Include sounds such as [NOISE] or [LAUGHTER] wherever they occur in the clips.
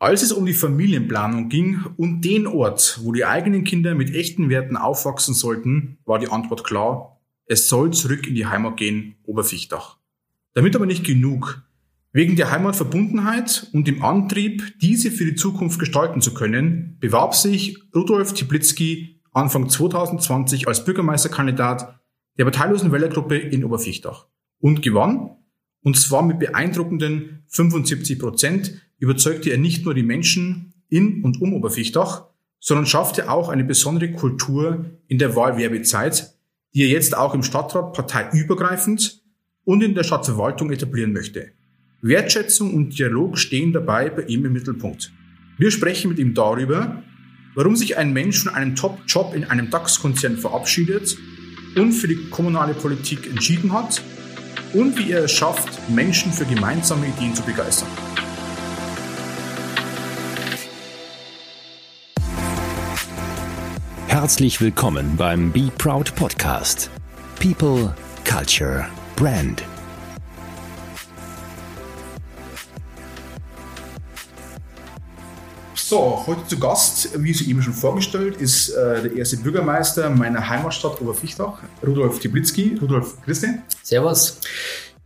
Als es um die Familienplanung ging und den Ort, wo die eigenen Kinder mit echten Werten aufwachsen sollten, war die Antwort klar, es soll zurück in die Heimat gehen, Oberfichtach. Damit aber nicht genug. Wegen der Heimatverbundenheit und dem Antrieb, diese für die Zukunft gestalten zu können, bewarb sich Rudolf Tiblitzky Anfang 2020 als Bürgermeisterkandidat der parteilosen Wählergruppe in Oberfichtach und gewann, und zwar mit beeindruckenden 75 Prozent, überzeugte er nicht nur die Menschen in und um Oberfichtach, sondern schaffte auch eine besondere Kultur in der Wahlwerbezeit, die er jetzt auch im Stadtrat parteiübergreifend und in der Stadtverwaltung etablieren möchte. Wertschätzung und Dialog stehen dabei bei ihm im Mittelpunkt. Wir sprechen mit ihm darüber, warum sich ein Mensch von einem Top-Job in einem DAX-Konzern verabschiedet und für die kommunale Politik entschieden hat und wie er es schafft, Menschen für gemeinsame Ideen zu begeistern. Herzlich willkommen beim Be Proud Podcast. People, Culture, Brand. So, heute zu Gast, wie Sie eben schon vorgestellt, ist äh, der erste Bürgermeister meiner Heimatstadt Oberfichtach, Rudolf Tiblitzki. Rudolf, grüß dich. Servus.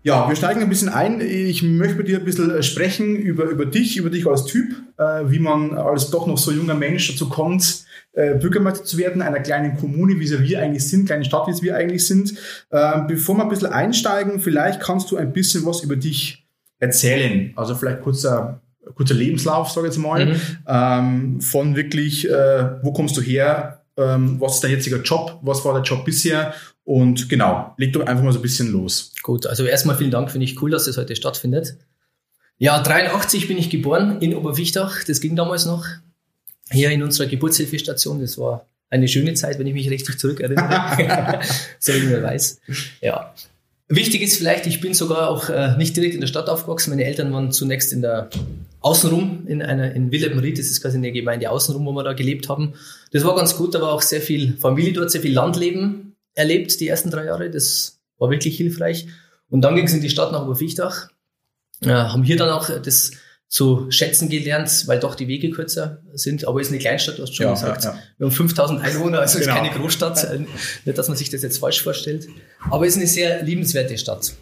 Ja, wir steigen ein bisschen ein. Ich möchte mit dir ein bisschen sprechen über, über dich, über dich als Typ, äh, wie man als doch noch so junger Mensch dazu kommt, äh, Bürgermeister zu werden, einer kleinen Kommune, wie wir eigentlich sind, kleine Stadt, wie wir eigentlich sind. Äh, bevor wir ein bisschen einsteigen, vielleicht kannst du ein bisschen was über dich erzählen. Also vielleicht kurzer, kurzer Lebenslauf, sage ich jetzt mal, mhm. ähm, von wirklich, äh, wo kommst du her, ähm, was ist dein jetziger Job, was war der Job bisher und genau, leg doch einfach mal so ein bisschen los. Gut, also erstmal vielen Dank, finde ich cool, dass das heute stattfindet. Ja, 83 bin ich geboren in Oberwichtach, das ging damals noch. Hier in unserer Geburtshilfestation, das war eine schöne Zeit, wenn ich mich richtig zurückerinnere. [LAUGHS] so wie man weiß. Ja. Wichtig ist vielleicht, ich bin sogar auch äh, nicht direkt in der Stadt aufgewachsen. Meine Eltern waren zunächst in der Außenrum, in einer, in Wilhelmried, das ist quasi in der Gemeinde Außenrum, wo wir da gelebt haben. Das war ganz gut, da war auch sehr viel Familie dort, sehr viel Landleben erlebt, die ersten drei Jahre. Das war wirklich hilfreich. Und dann ging es in die Stadt nach Oberfichtach. Äh, haben hier dann auch das zu schätzen gelernt, weil doch die Wege kürzer sind. Aber es ist eine Kleinstadt, du hast schon ja, gesagt. Ja, ja. Wir haben 5000 Einwohner, also genau. ist keine Großstadt. [LAUGHS] Nicht, dass man sich das jetzt falsch vorstellt. Aber es ist eine sehr liebenswerte Stadt.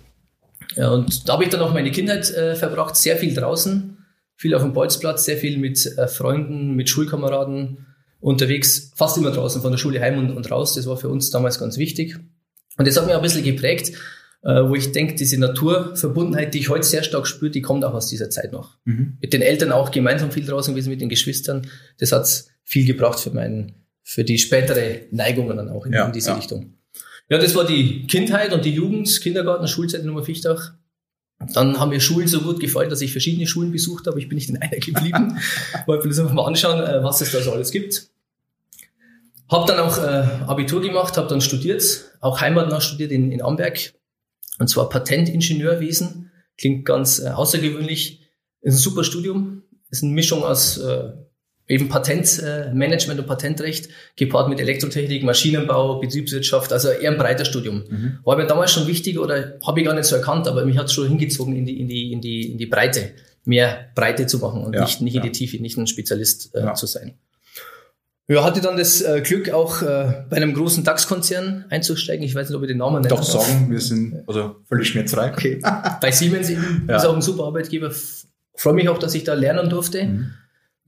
Und da habe ich dann auch meine Kindheit äh, verbracht, sehr viel draußen, viel auf dem Bolzplatz, sehr viel mit äh, Freunden, mit Schulkameraden, unterwegs, fast immer draußen von der Schule heim und, und raus. Das war für uns damals ganz wichtig. Und das hat mich ein bisschen geprägt, wo ich denke, diese Naturverbundenheit, die ich heute sehr stark spüre, die kommt auch aus dieser Zeit noch. Mhm. Mit den Eltern auch gemeinsam viel draußen gewesen, mit den Geschwistern. Das hat viel gebracht für meinen, für die spätere Neigungen dann auch in, ja, in diese ja. Richtung. Ja, das war die Kindheit und die Jugend, Kindergarten, Schulzeit in Nummer Fichtach. Dann haben mir Schulen so gut gefallen, dass ich verschiedene Schulen besucht habe. Ich bin nicht in einer [LAUGHS] geblieben. Wollte mir das einfach mal anschauen, äh, was es da so alles gibt. Hab dann auch äh, Abitur gemacht, habe dann studiert, auch heimatnah studiert in, in Amberg. Und zwar Patentingenieurwesen. Klingt ganz äh, außergewöhnlich. Ist ein super Studium. Ist eine Mischung aus äh, eben Patentmanagement äh, und Patentrecht, gepaart mit Elektrotechnik, Maschinenbau, Betriebswirtschaft, also eher ein breiter Studium. Mhm. War mir damals schon wichtig oder habe ich gar nicht so erkannt, aber mich hat es schon hingezogen in die, in die, in die, in die Breite, mehr Breite zu machen und ja, nicht, nicht ja. in die Tiefe, nicht ein Spezialist äh, ja. zu sein. Ja, hatte dann das äh, Glück, auch äh, bei einem großen DAX-Konzern einzusteigen. Ich weiß nicht, ob ich den Namen nennen Doch sagen, wir sind also völlig schmerzfrei. Okay. bei Siemens eben, [LAUGHS] ist auch ein super Arbeitgeber. Freue mich auch, dass ich da lernen durfte. Mhm.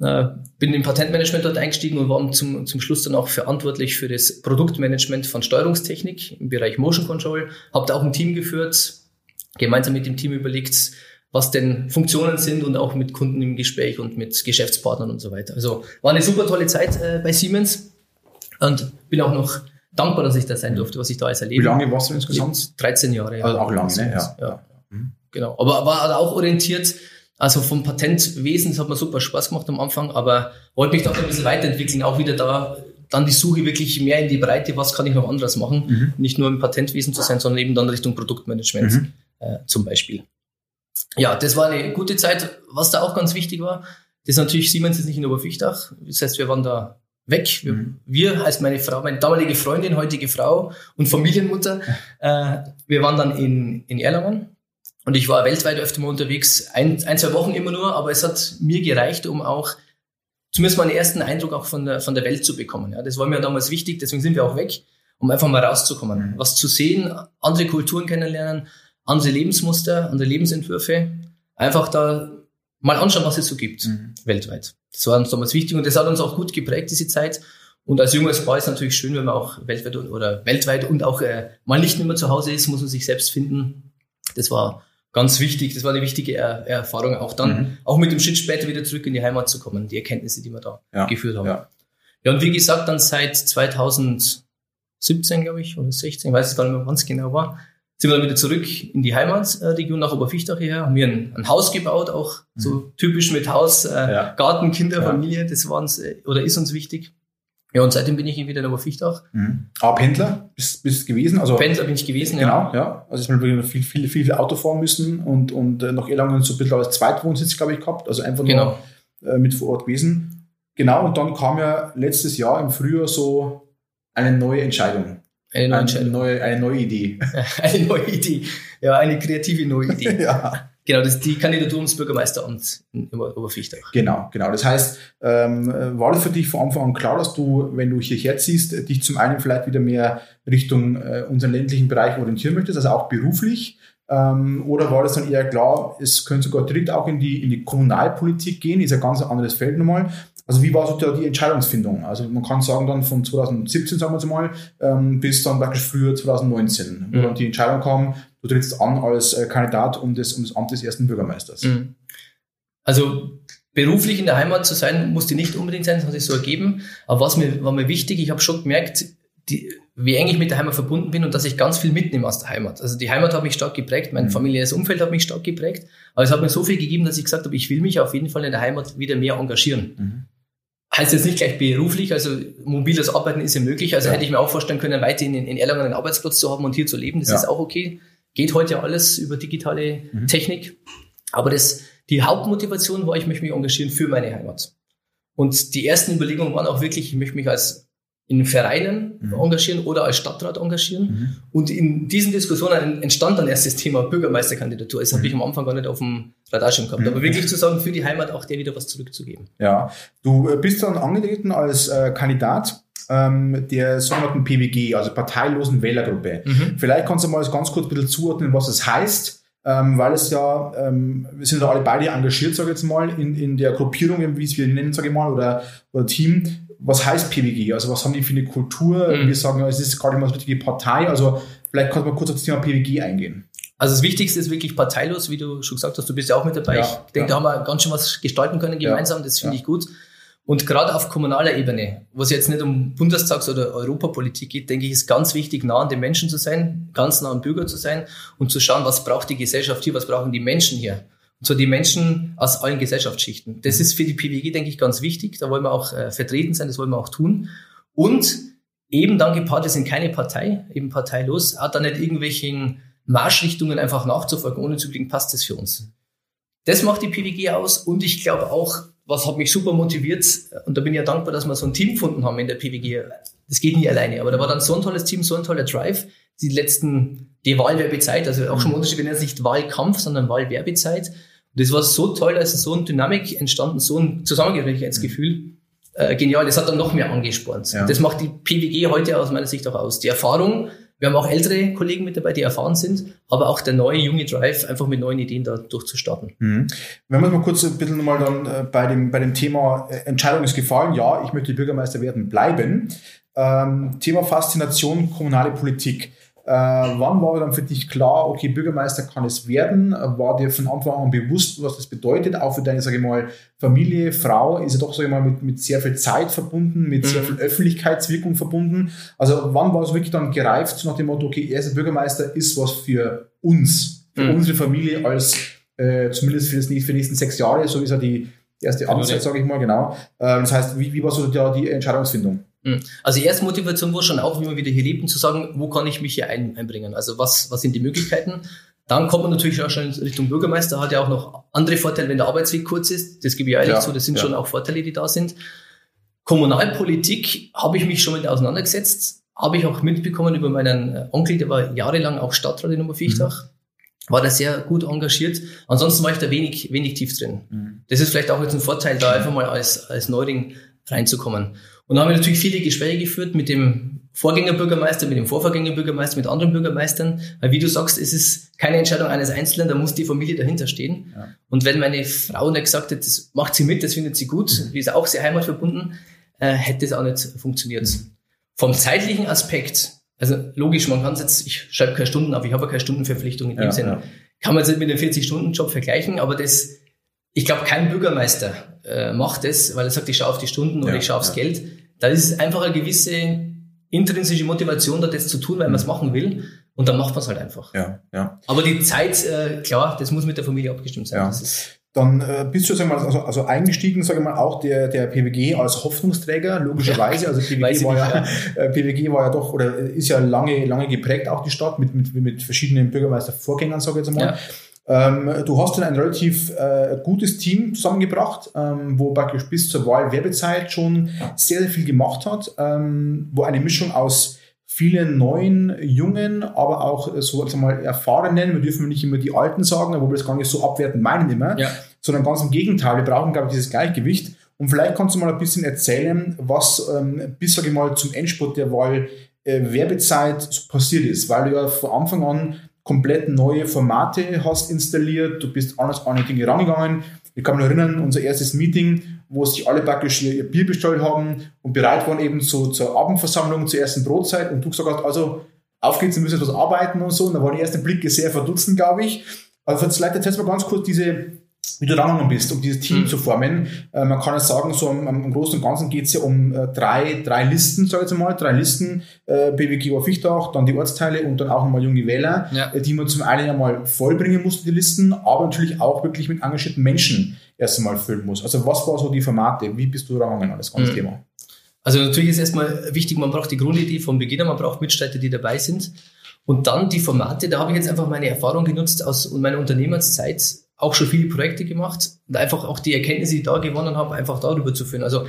Äh, bin im Patentmanagement dort eingestiegen und war zum, zum Schluss dann auch verantwortlich für das Produktmanagement von Steuerungstechnik im Bereich Motion Control. Habe da auch ein Team geführt, gemeinsam mit dem Team überlegt, was denn Funktionen sind und auch mit Kunden im Gespräch und mit Geschäftspartnern und so weiter. Also war eine super tolle Zeit äh, bei Siemens und bin auch noch dankbar, dass ich da sein durfte, was ich da alles erlebt habe. Wie lange warst du insgesamt? 13 Jahre. Ja. Also auch lange, ne? Ja. ja. Mhm. Genau. Aber war auch orientiert also vom Patentwesen, das hat mir super Spaß gemacht am Anfang, aber wollte mich da ein bisschen weiterentwickeln, auch wieder da dann die Suche wirklich mehr in die Breite, was kann ich noch anderes machen, mhm. nicht nur im Patentwesen zu sein, sondern eben dann Richtung Produktmanagement mhm. äh, zum Beispiel. Ja, das war eine gute Zeit. Was da auch ganz wichtig war, das ist natürlich Siemens ist nicht in Oberfichtach. Das heißt, wir waren da weg. Wir, mhm. wir als meine Frau, meine damalige Freundin, heutige Frau und Familienmutter, [LAUGHS] äh, wir waren dann in, in Erlangen Und ich war weltweit öfter mal unterwegs, ein, ein, zwei Wochen immer nur, aber es hat mir gereicht, um auch zumindest mal einen ersten Eindruck auch von der, von der Welt zu bekommen. Ja, das war mir damals wichtig, deswegen sind wir auch weg, um einfach mal rauszukommen, mhm. was zu sehen, andere Kulturen kennenlernen, andere Lebensmuster, andere Lebensentwürfe. Einfach da mal anschauen, was es so gibt, mhm. weltweit. Das war uns damals wichtig und das hat uns auch gut geprägt, diese Zeit. Und als junges Paar ist es natürlich schön, wenn man auch weltweit oder weltweit und auch äh, mal nicht immer zu Hause ist, muss man sich selbst finden. Das war ganz wichtig, das war eine wichtige er Erfahrung, auch dann, mhm. auch mit dem Schritt später wieder zurück in die Heimat zu kommen, die Erkenntnisse, die wir da ja. geführt haben. Ja. ja, und wie gesagt, dann seit 2017, glaube ich, oder 16, ich weiß es gar nicht mehr, wann es genau war, sind wir dann wieder zurück in die Heimatregion nach Oberfichtach hierher, haben wir ein, ein Haus gebaut, auch mhm. so typisch mit Haus, äh, ja. Garten, Kinder, Familie, das war uns, äh, oder ist uns wichtig. Ja, und seitdem bin ich wieder in Oberfichtach. Mhm. Aber Pendler bist, bist gewesen? Also Pendler bin ich gewesen, genau, ja. Genau, ja. Also ich habe viel, viel, viel, viel Auto fahren müssen und, und äh, noch eher lange so ein bisschen als Zweitwohnsitz, glaube ich, gehabt. Also einfach genau. nur äh, mit vor Ort gewesen. Genau, und dann kam ja letztes Jahr im Frühjahr so eine neue Entscheidung. Eine neue. Eine neue, eine neue Idee. [LAUGHS] eine neue Idee. Ja, eine kreative neue Idee. [LAUGHS] ja. Genau, das ist die Kandidatur ums Bürgermeisteramt in Oberfichtach. Genau, genau. Das heißt, ähm, war das für dich von Anfang an klar, dass du, wenn du hierher ziehst, dich zum einen vielleicht wieder mehr Richtung äh, unseren ländlichen Bereich orientieren möchtest, also auch beruflich? Ähm, oder war das dann eher klar, es könnte sogar direkt auch in die, in die Kommunalpolitik gehen, ist ein ganz anderes Feld nochmal. Also wie war so die Entscheidungsfindung? Also man kann sagen dann von 2017, sagen wir mal, ähm, bis dann praktisch früher 2019, wo mhm. dann die Entscheidung kam, du trittst an als äh, Kandidat um das, um das Amt des ersten Bürgermeisters. Mhm. Also beruflich in der Heimat zu sein, musste nicht unbedingt sein, das hat sich so ergeben. Aber was mir, war mir wichtig, ich habe schon gemerkt, die, wie eng ich mit der Heimat verbunden bin und dass ich ganz viel mitnehme aus der Heimat. Also die Heimat hat mich stark geprägt, mein mhm. familiäres Umfeld hat mich stark geprägt, aber es hat mir so viel gegeben, dass ich gesagt habe, ich will mich auf jeden Fall in der Heimat wieder mehr engagieren. Mhm. Heißt jetzt nicht gleich beruflich, also mobiles Arbeiten ist ja möglich, also ja. hätte ich mir auch vorstellen können, weiterhin in, in Erlangen einen Arbeitsplatz zu haben und hier zu leben, das ja. ist auch okay. Geht heute ja alles über digitale mhm. Technik. Aber das, die Hauptmotivation war, ich möchte mich engagieren für meine Heimat. Und die ersten Überlegungen waren auch wirklich, ich möchte mich als in Vereinen mhm. engagieren oder als Stadtrat engagieren. Mhm. Und in diesen Diskussionen entstand dann erst das Thema Bürgermeisterkandidatur. Das mhm. habe ich am Anfang gar nicht auf dem Radarschirm gehabt. Mhm. Aber wirklich zu sagen, für die Heimat auch der wieder was zurückzugeben. Ja, du äh, bist dann angetreten als äh, Kandidat ähm, der sogenannten PWG, also parteilosen Wählergruppe. Mhm. Vielleicht kannst du mal ganz kurz ein bisschen zuordnen, was es heißt, ähm, weil es ja, ähm, wir sind ja alle beide engagiert, sage ich jetzt mal, in, in der Gruppierung, wie es wir nennen, sage ich mal, oder, oder Team. Was heißt PWG? Also was haben die für eine Kultur? Mhm. Wir sagen, es ist nicht mal so richtige Partei. Also vielleicht kannst du mal kurz auf das Thema PWG eingehen. Also das Wichtigste ist wirklich parteilos, wie du schon gesagt hast, du bist ja auch mit dabei. Ja, ich denke, ja. da haben wir ganz schön was gestalten können gemeinsam, ja, das finde ich gut. Und gerade auf kommunaler Ebene, wo es jetzt nicht um Bundestags- oder Europapolitik geht, denke ich, ist ganz wichtig, nah an den Menschen zu sein, ganz nah am Bürger zu sein und zu schauen, was braucht die Gesellschaft hier, was brauchen die Menschen hier. So die Menschen aus allen Gesellschaftsschichten. Das ist für die PWG, denke ich, ganz wichtig. Da wollen wir auch äh, vertreten sein, das wollen wir auch tun. Und eben dann gepaart, wir sind keine Partei, eben parteilos, hat da nicht irgendwelchen Marschrichtungen einfach nachzufolgen, ohne zu überlegen, passt das für uns. Das macht die PWG aus und ich glaube auch, was hat mich super motiviert und da bin ich ja dankbar, dass wir so ein Team gefunden haben in der PWG. Das geht nie alleine, aber da war dann so ein tolles Team, so ein toller Drive. Die letzten, die Wahlwerbezeit, also auch schon Unterschied, wenn es nicht Wahlkampf, sondern Wahlwerbezeit. Und das war so toll, ist so eine Dynamik entstanden, so ein Zusammengehörigkeitsgefühl. Äh, genial, das hat dann noch mehr angespornt. Ja. Das macht die PWG heute aus meiner Sicht auch aus. Die Erfahrung, wir haben auch ältere Kollegen mit dabei, die erfahren sind, aber auch der neue junge Drive, einfach mit neuen Ideen da durchzustarten. Mhm. Wenn wir mal kurz ein bisschen nochmal dann äh, bei dem, bei dem Thema äh, Entscheidung ist gefallen, ja, ich möchte Bürgermeister werden, bleiben. Ähm, Thema Faszination kommunale Politik. Äh, wann war dann für dich klar, okay, Bürgermeister kann es werden? War dir von Anfang an bewusst, was das bedeutet? Auch für deine, sage ich mal, Familie, Frau ist ja doch, sage ich mal, mit, mit sehr viel Zeit verbunden, mit mhm. sehr viel Öffentlichkeitswirkung verbunden. Also wann war es wirklich dann gereift nach dem Motto, okay, er ist Bürgermeister, ist was für uns, für mhm. unsere Familie als, äh, zumindest für, das, für die nächsten sechs Jahre, so ist ja die erste Amtszeit, sage ich mal, genau. Äh, das heißt, wie, wie war so die, die Entscheidungsfindung? Hm. Also die erste Motivation war schon auch, wie man wieder hier lebt, und zu sagen, wo kann ich mich hier ein, einbringen? Also was, was sind die Möglichkeiten? Dann kommt man natürlich auch schon in Richtung Bürgermeister, hat ja auch noch andere Vorteile, wenn der Arbeitsweg kurz ist. Das gebe ich ehrlich ja, zu, das sind ja. schon auch Vorteile, die da sind. Kommunalpolitik habe ich mich schon mit auseinandergesetzt, habe ich auch mitbekommen über meinen äh, Onkel, der war jahrelang auch Stadtrat in Oberfichtach. Mhm. war da sehr gut engagiert. Ansonsten war ich da wenig, wenig tief drin. Mhm. Das ist vielleicht auch jetzt ein Vorteil, da einfach mal als, als Neuling reinzukommen. Und da haben wir natürlich viele Gespräche geführt mit dem Vorgängerbürgermeister, mit dem Vorvorgängerbürgermeister, mit anderen Bürgermeistern. Weil wie du sagst, es ist keine Entscheidung eines Einzelnen, da muss die Familie dahinter stehen. Ja. Und wenn meine Frau nicht gesagt hätte, das macht sie mit, das findet sie gut, mhm. die ist auch sehr heimatverbunden, äh, hätte es auch nicht funktioniert. Mhm. Vom zeitlichen Aspekt, also logisch, man kann es jetzt, ich schreibe keine Stunden auf, ich habe keine Stundenverpflichtung in dem ja, Sinne. Ja. Kann man es nicht mit dem 40-Stunden-Job vergleichen, aber das, ich glaube, kein Bürgermeister äh, macht das, weil er sagt, ich schaue auf die Stunden oder ich schaue aufs Geld. Da ist einfach eine gewisse intrinsische Motivation, da das zu tun, weil man es machen will. Und dann macht man es halt einfach. Ja, ja. Aber die Zeit, äh, klar, das muss mit der Familie abgestimmt sein. Ja. dann äh, bist du sag mal, also, also eingestiegen, sage ich mal, auch der, der PWG als Hoffnungsträger, logischerweise. Also PWG war ja, ja. [LAUGHS] Äh, PWG war ja doch oder ist ja lange, lange geprägt, auch die Stadt mit, mit, mit verschiedenen Bürgermeistervorgängern, sage ich jetzt mal. Ja. Ähm, du hast dann ein relativ äh, gutes Team zusammengebracht, ähm, wo praktisch bis zur Wahl Werbezeit schon sehr, sehr viel gemacht hat, ähm, wo eine Mischung aus vielen neuen, jungen, aber auch äh, so mal erfahrenen, wir dürfen nicht immer die Alten sagen, wo wir das gar nicht so abwerten meinen immer, ja. sondern ganz im Gegenteil, wir brauchen, glaube ich, dieses Gleichgewicht. Und vielleicht kannst du mal ein bisschen erzählen, was ähm, bis, sage ich mal, zum Endspurt der Wahl äh, Werbezeit passiert ist, weil du ja von Anfang an komplett neue Formate hast installiert, du bist anders an die Dinge rangegangen. Ich kann mich erinnern, unser erstes Meeting, wo sich alle praktisch ihr, ihr Bier bestellt haben und bereit waren eben zu, zur Abendversammlung, zur ersten Brotzeit und du gesagt hast, also auf geht's, wir müssen etwas arbeiten und so. Und da waren die ersten Blicke sehr verdutzt, glaube ich. Also vielleicht erzählst du mal ganz kurz diese, wie du rangegangen bist, um dieses Team mhm. zu formen. Äh, man kann ja sagen, so am, am Großen und Ganzen geht es ja um äh, drei, drei Listen, sage ich jetzt mal, drei Listen, äh, BWG Oberfichtach, dann die Ortsteile und dann auch nochmal junge Wähler, ja. äh, die man zum einen ja mal vollbringen muss, die Listen, aber natürlich auch wirklich mit engagierten Menschen erst einmal füllen muss. Also was war so die Formate? Wie bist du rangegangen an das ganze mhm. Thema? Also natürlich ist erstmal wichtig, man braucht die Grundidee vom Beginn, man braucht Mitstreiter, die dabei sind. Und dann die Formate, da habe ich jetzt einfach meine Erfahrung genutzt aus meiner Unternehmenszeit, auch schon viele Projekte gemacht und einfach auch die Erkenntnisse, die ich da gewonnen habe, einfach darüber zu führen. Also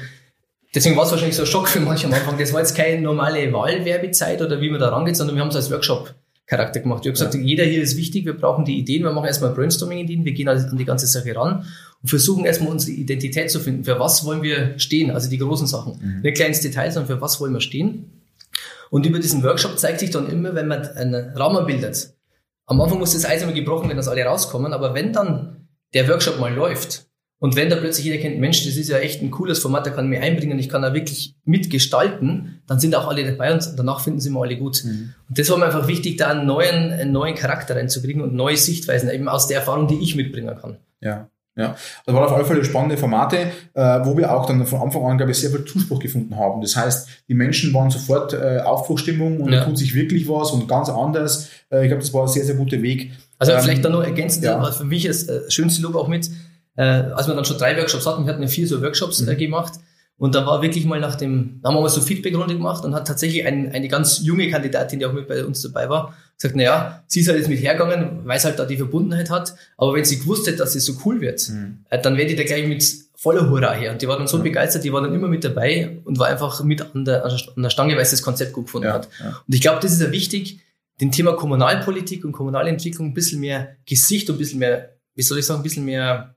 deswegen war es wahrscheinlich so ein Schock für manche am Anfang. Das war jetzt keine normale Wahlwerbezeit oder wie man da rangeht, sondern wir haben es als Workshop Charakter gemacht. Ich habe gesagt, ja. jeder hier ist wichtig, wir brauchen die Ideen, wir machen erstmal Brainstorming-Ideen, wir gehen an die ganze Sache ran und versuchen erstmal unsere Identität zu finden. Für was wollen wir stehen? Also die großen Sachen. Mhm. Nicht kleines Detail, sondern für was wollen wir stehen? Und über diesen Workshop zeigt sich dann immer, wenn man einen Raum bildet, am Anfang muss das Eis immer gebrochen werden, dass alle rauskommen, aber wenn dann der Workshop mal läuft und wenn da plötzlich jeder kennt, Mensch, das ist ja echt ein cooles Format, da kann ich mich einbringen, ich kann da wirklich mitgestalten, dann sind auch alle dabei und danach finden sie immer alle gut. Mhm. Und das war mir einfach wichtig, da einen neuen, einen neuen Charakter reinzukriegen und neue Sichtweisen, eben aus der Erfahrung, die ich mitbringen kann. Ja. Ja, das waren auf alle Fälle spannende Formate, äh, wo wir auch dann von Anfang an, glaube ich, sehr viel Zuspruch gefunden haben. Das heißt, die Menschen waren sofort äh, Aufbruchstimmung und ja. tut sich wirklich was und ganz anders. Äh, ich glaube, das war ein sehr, sehr guter Weg. Also ähm, vielleicht dann noch ergänzend, ja. für mich ist äh, schönste Lob auch mit, äh, als wir dann schon drei Workshops hatten, wir hatten ja vier so Workshops äh, mhm. gemacht, und da war wirklich mal nach dem, da haben wir mal so Feedback-Runde gemacht und hat tatsächlich ein, eine ganz junge Kandidatin, die auch mit bei uns dabei war, gesagt, na ja, sie ist halt jetzt mit hergegangen, weil sie halt da die Verbundenheit hat. Aber wenn sie gewusst hätte, dass es so cool wird, mhm. Äh, dann wäre die da gleich mit voller Hurra her. Und die war dann so mhm. begeistert, die war dann immer mit dabei und war einfach mit an der, an der Stange, weil sie das Konzept gut gefunden ja, hat. Ja. Und ich glaube, das ist ja wichtig, dem Thema Kommunalpolitik und Kommunalentwicklung ein bisschen mehr Gesicht und ein bisschen mehr, wie soll ich sagen, ein bisschen mehr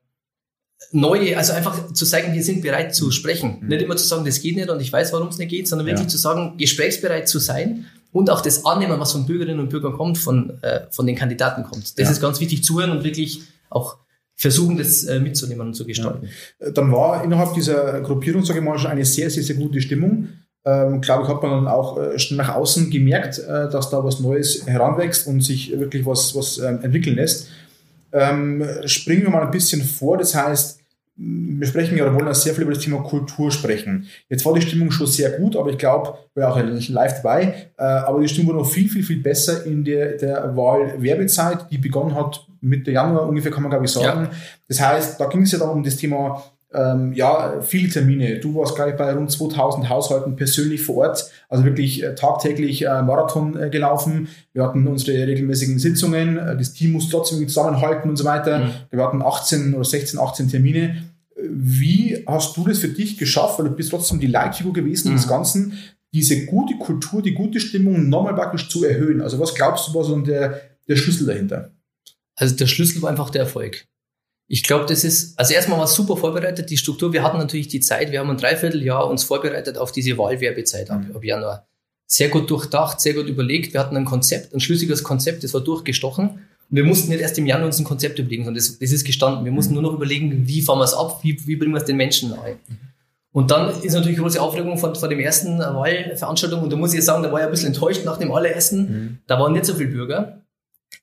neue, also einfach zu sagen, wir sind bereit zu sprechen. Mhm. Nicht immer zu sagen, das geht nicht und ich weiß, warum es nicht geht, sondern wirklich ja. zu sagen, gesprächsbereit zu sein und auch das annehmen, was von Bürgerinnen und Bürgern kommt, von, äh, von den Kandidaten kommt. Das ja. ist ganz wichtig zuhören und wirklich auch versuchen, das äh, mitzunehmen und zu gestalten. Ja. Dann war innerhalb dieser Gruppierung, sage ich mal, schon eine sehr, sehr, sehr gute Stimmung. Ähm, glaube ich, hat man dann auch äh, nach außen gemerkt, äh, dass da was Neues heranwächst und sich wirklich was, was ähm, entwickeln lässt. Ähm, springen wir mal ein bisschen vor. Das heißt, wir sprechen ja oder wollen ja sehr viel über das Thema Kultur sprechen. Jetzt war die Stimmung schon sehr gut, aber ich glaube, wir war auch live dabei, äh, aber die Stimmung war noch viel, viel, viel besser in der, der Wahlwerbezeit, die begonnen hat Mitte Januar ungefähr, kann man glaube ich sagen. Ja. Das heißt, da ging es ja dann um das Thema ähm, ja, viele Termine. Du warst, glaube ich, bei rund 2000 Haushalten persönlich vor Ort, also wirklich äh, tagtäglich äh, Marathon äh, gelaufen. Wir hatten unsere regelmäßigen Sitzungen, äh, das Team muss trotzdem zusammenhalten und so weiter. Mhm. Wir hatten 18 oder 16, 18 Termine. Wie hast du das für dich geschafft, weil du bist trotzdem die Leitfigur gewesen mhm. des Ganzen, diese gute Kultur, die gute Stimmung nochmal praktisch zu erhöhen? Also was glaubst du, war so der, der Schlüssel dahinter? Also der Schlüssel war einfach der Erfolg. Ich glaube, das ist, also erstmal war es super vorbereitet, die Struktur. Wir hatten natürlich die Zeit, wir haben ein Dreivierteljahr uns vorbereitet auf diese Wahlwerbezeit ab, ab Januar. Sehr gut durchdacht, sehr gut überlegt. Wir hatten ein Konzept, ein schlüssiges Konzept, das war durchgestochen. Und wir mussten nicht erst im Januar uns ein Konzept überlegen, sondern das, das ist gestanden. Wir mussten nur noch überlegen, wie fahren wir es ab, wie, wie bringen wir es den Menschen nahe. Und dann ist natürlich große Aufregung von, von dem ersten Wahlveranstaltung. Und da muss ich sagen, da war ich ein bisschen enttäuscht nach dem allerersten. Mhm. Da waren nicht so viele Bürger.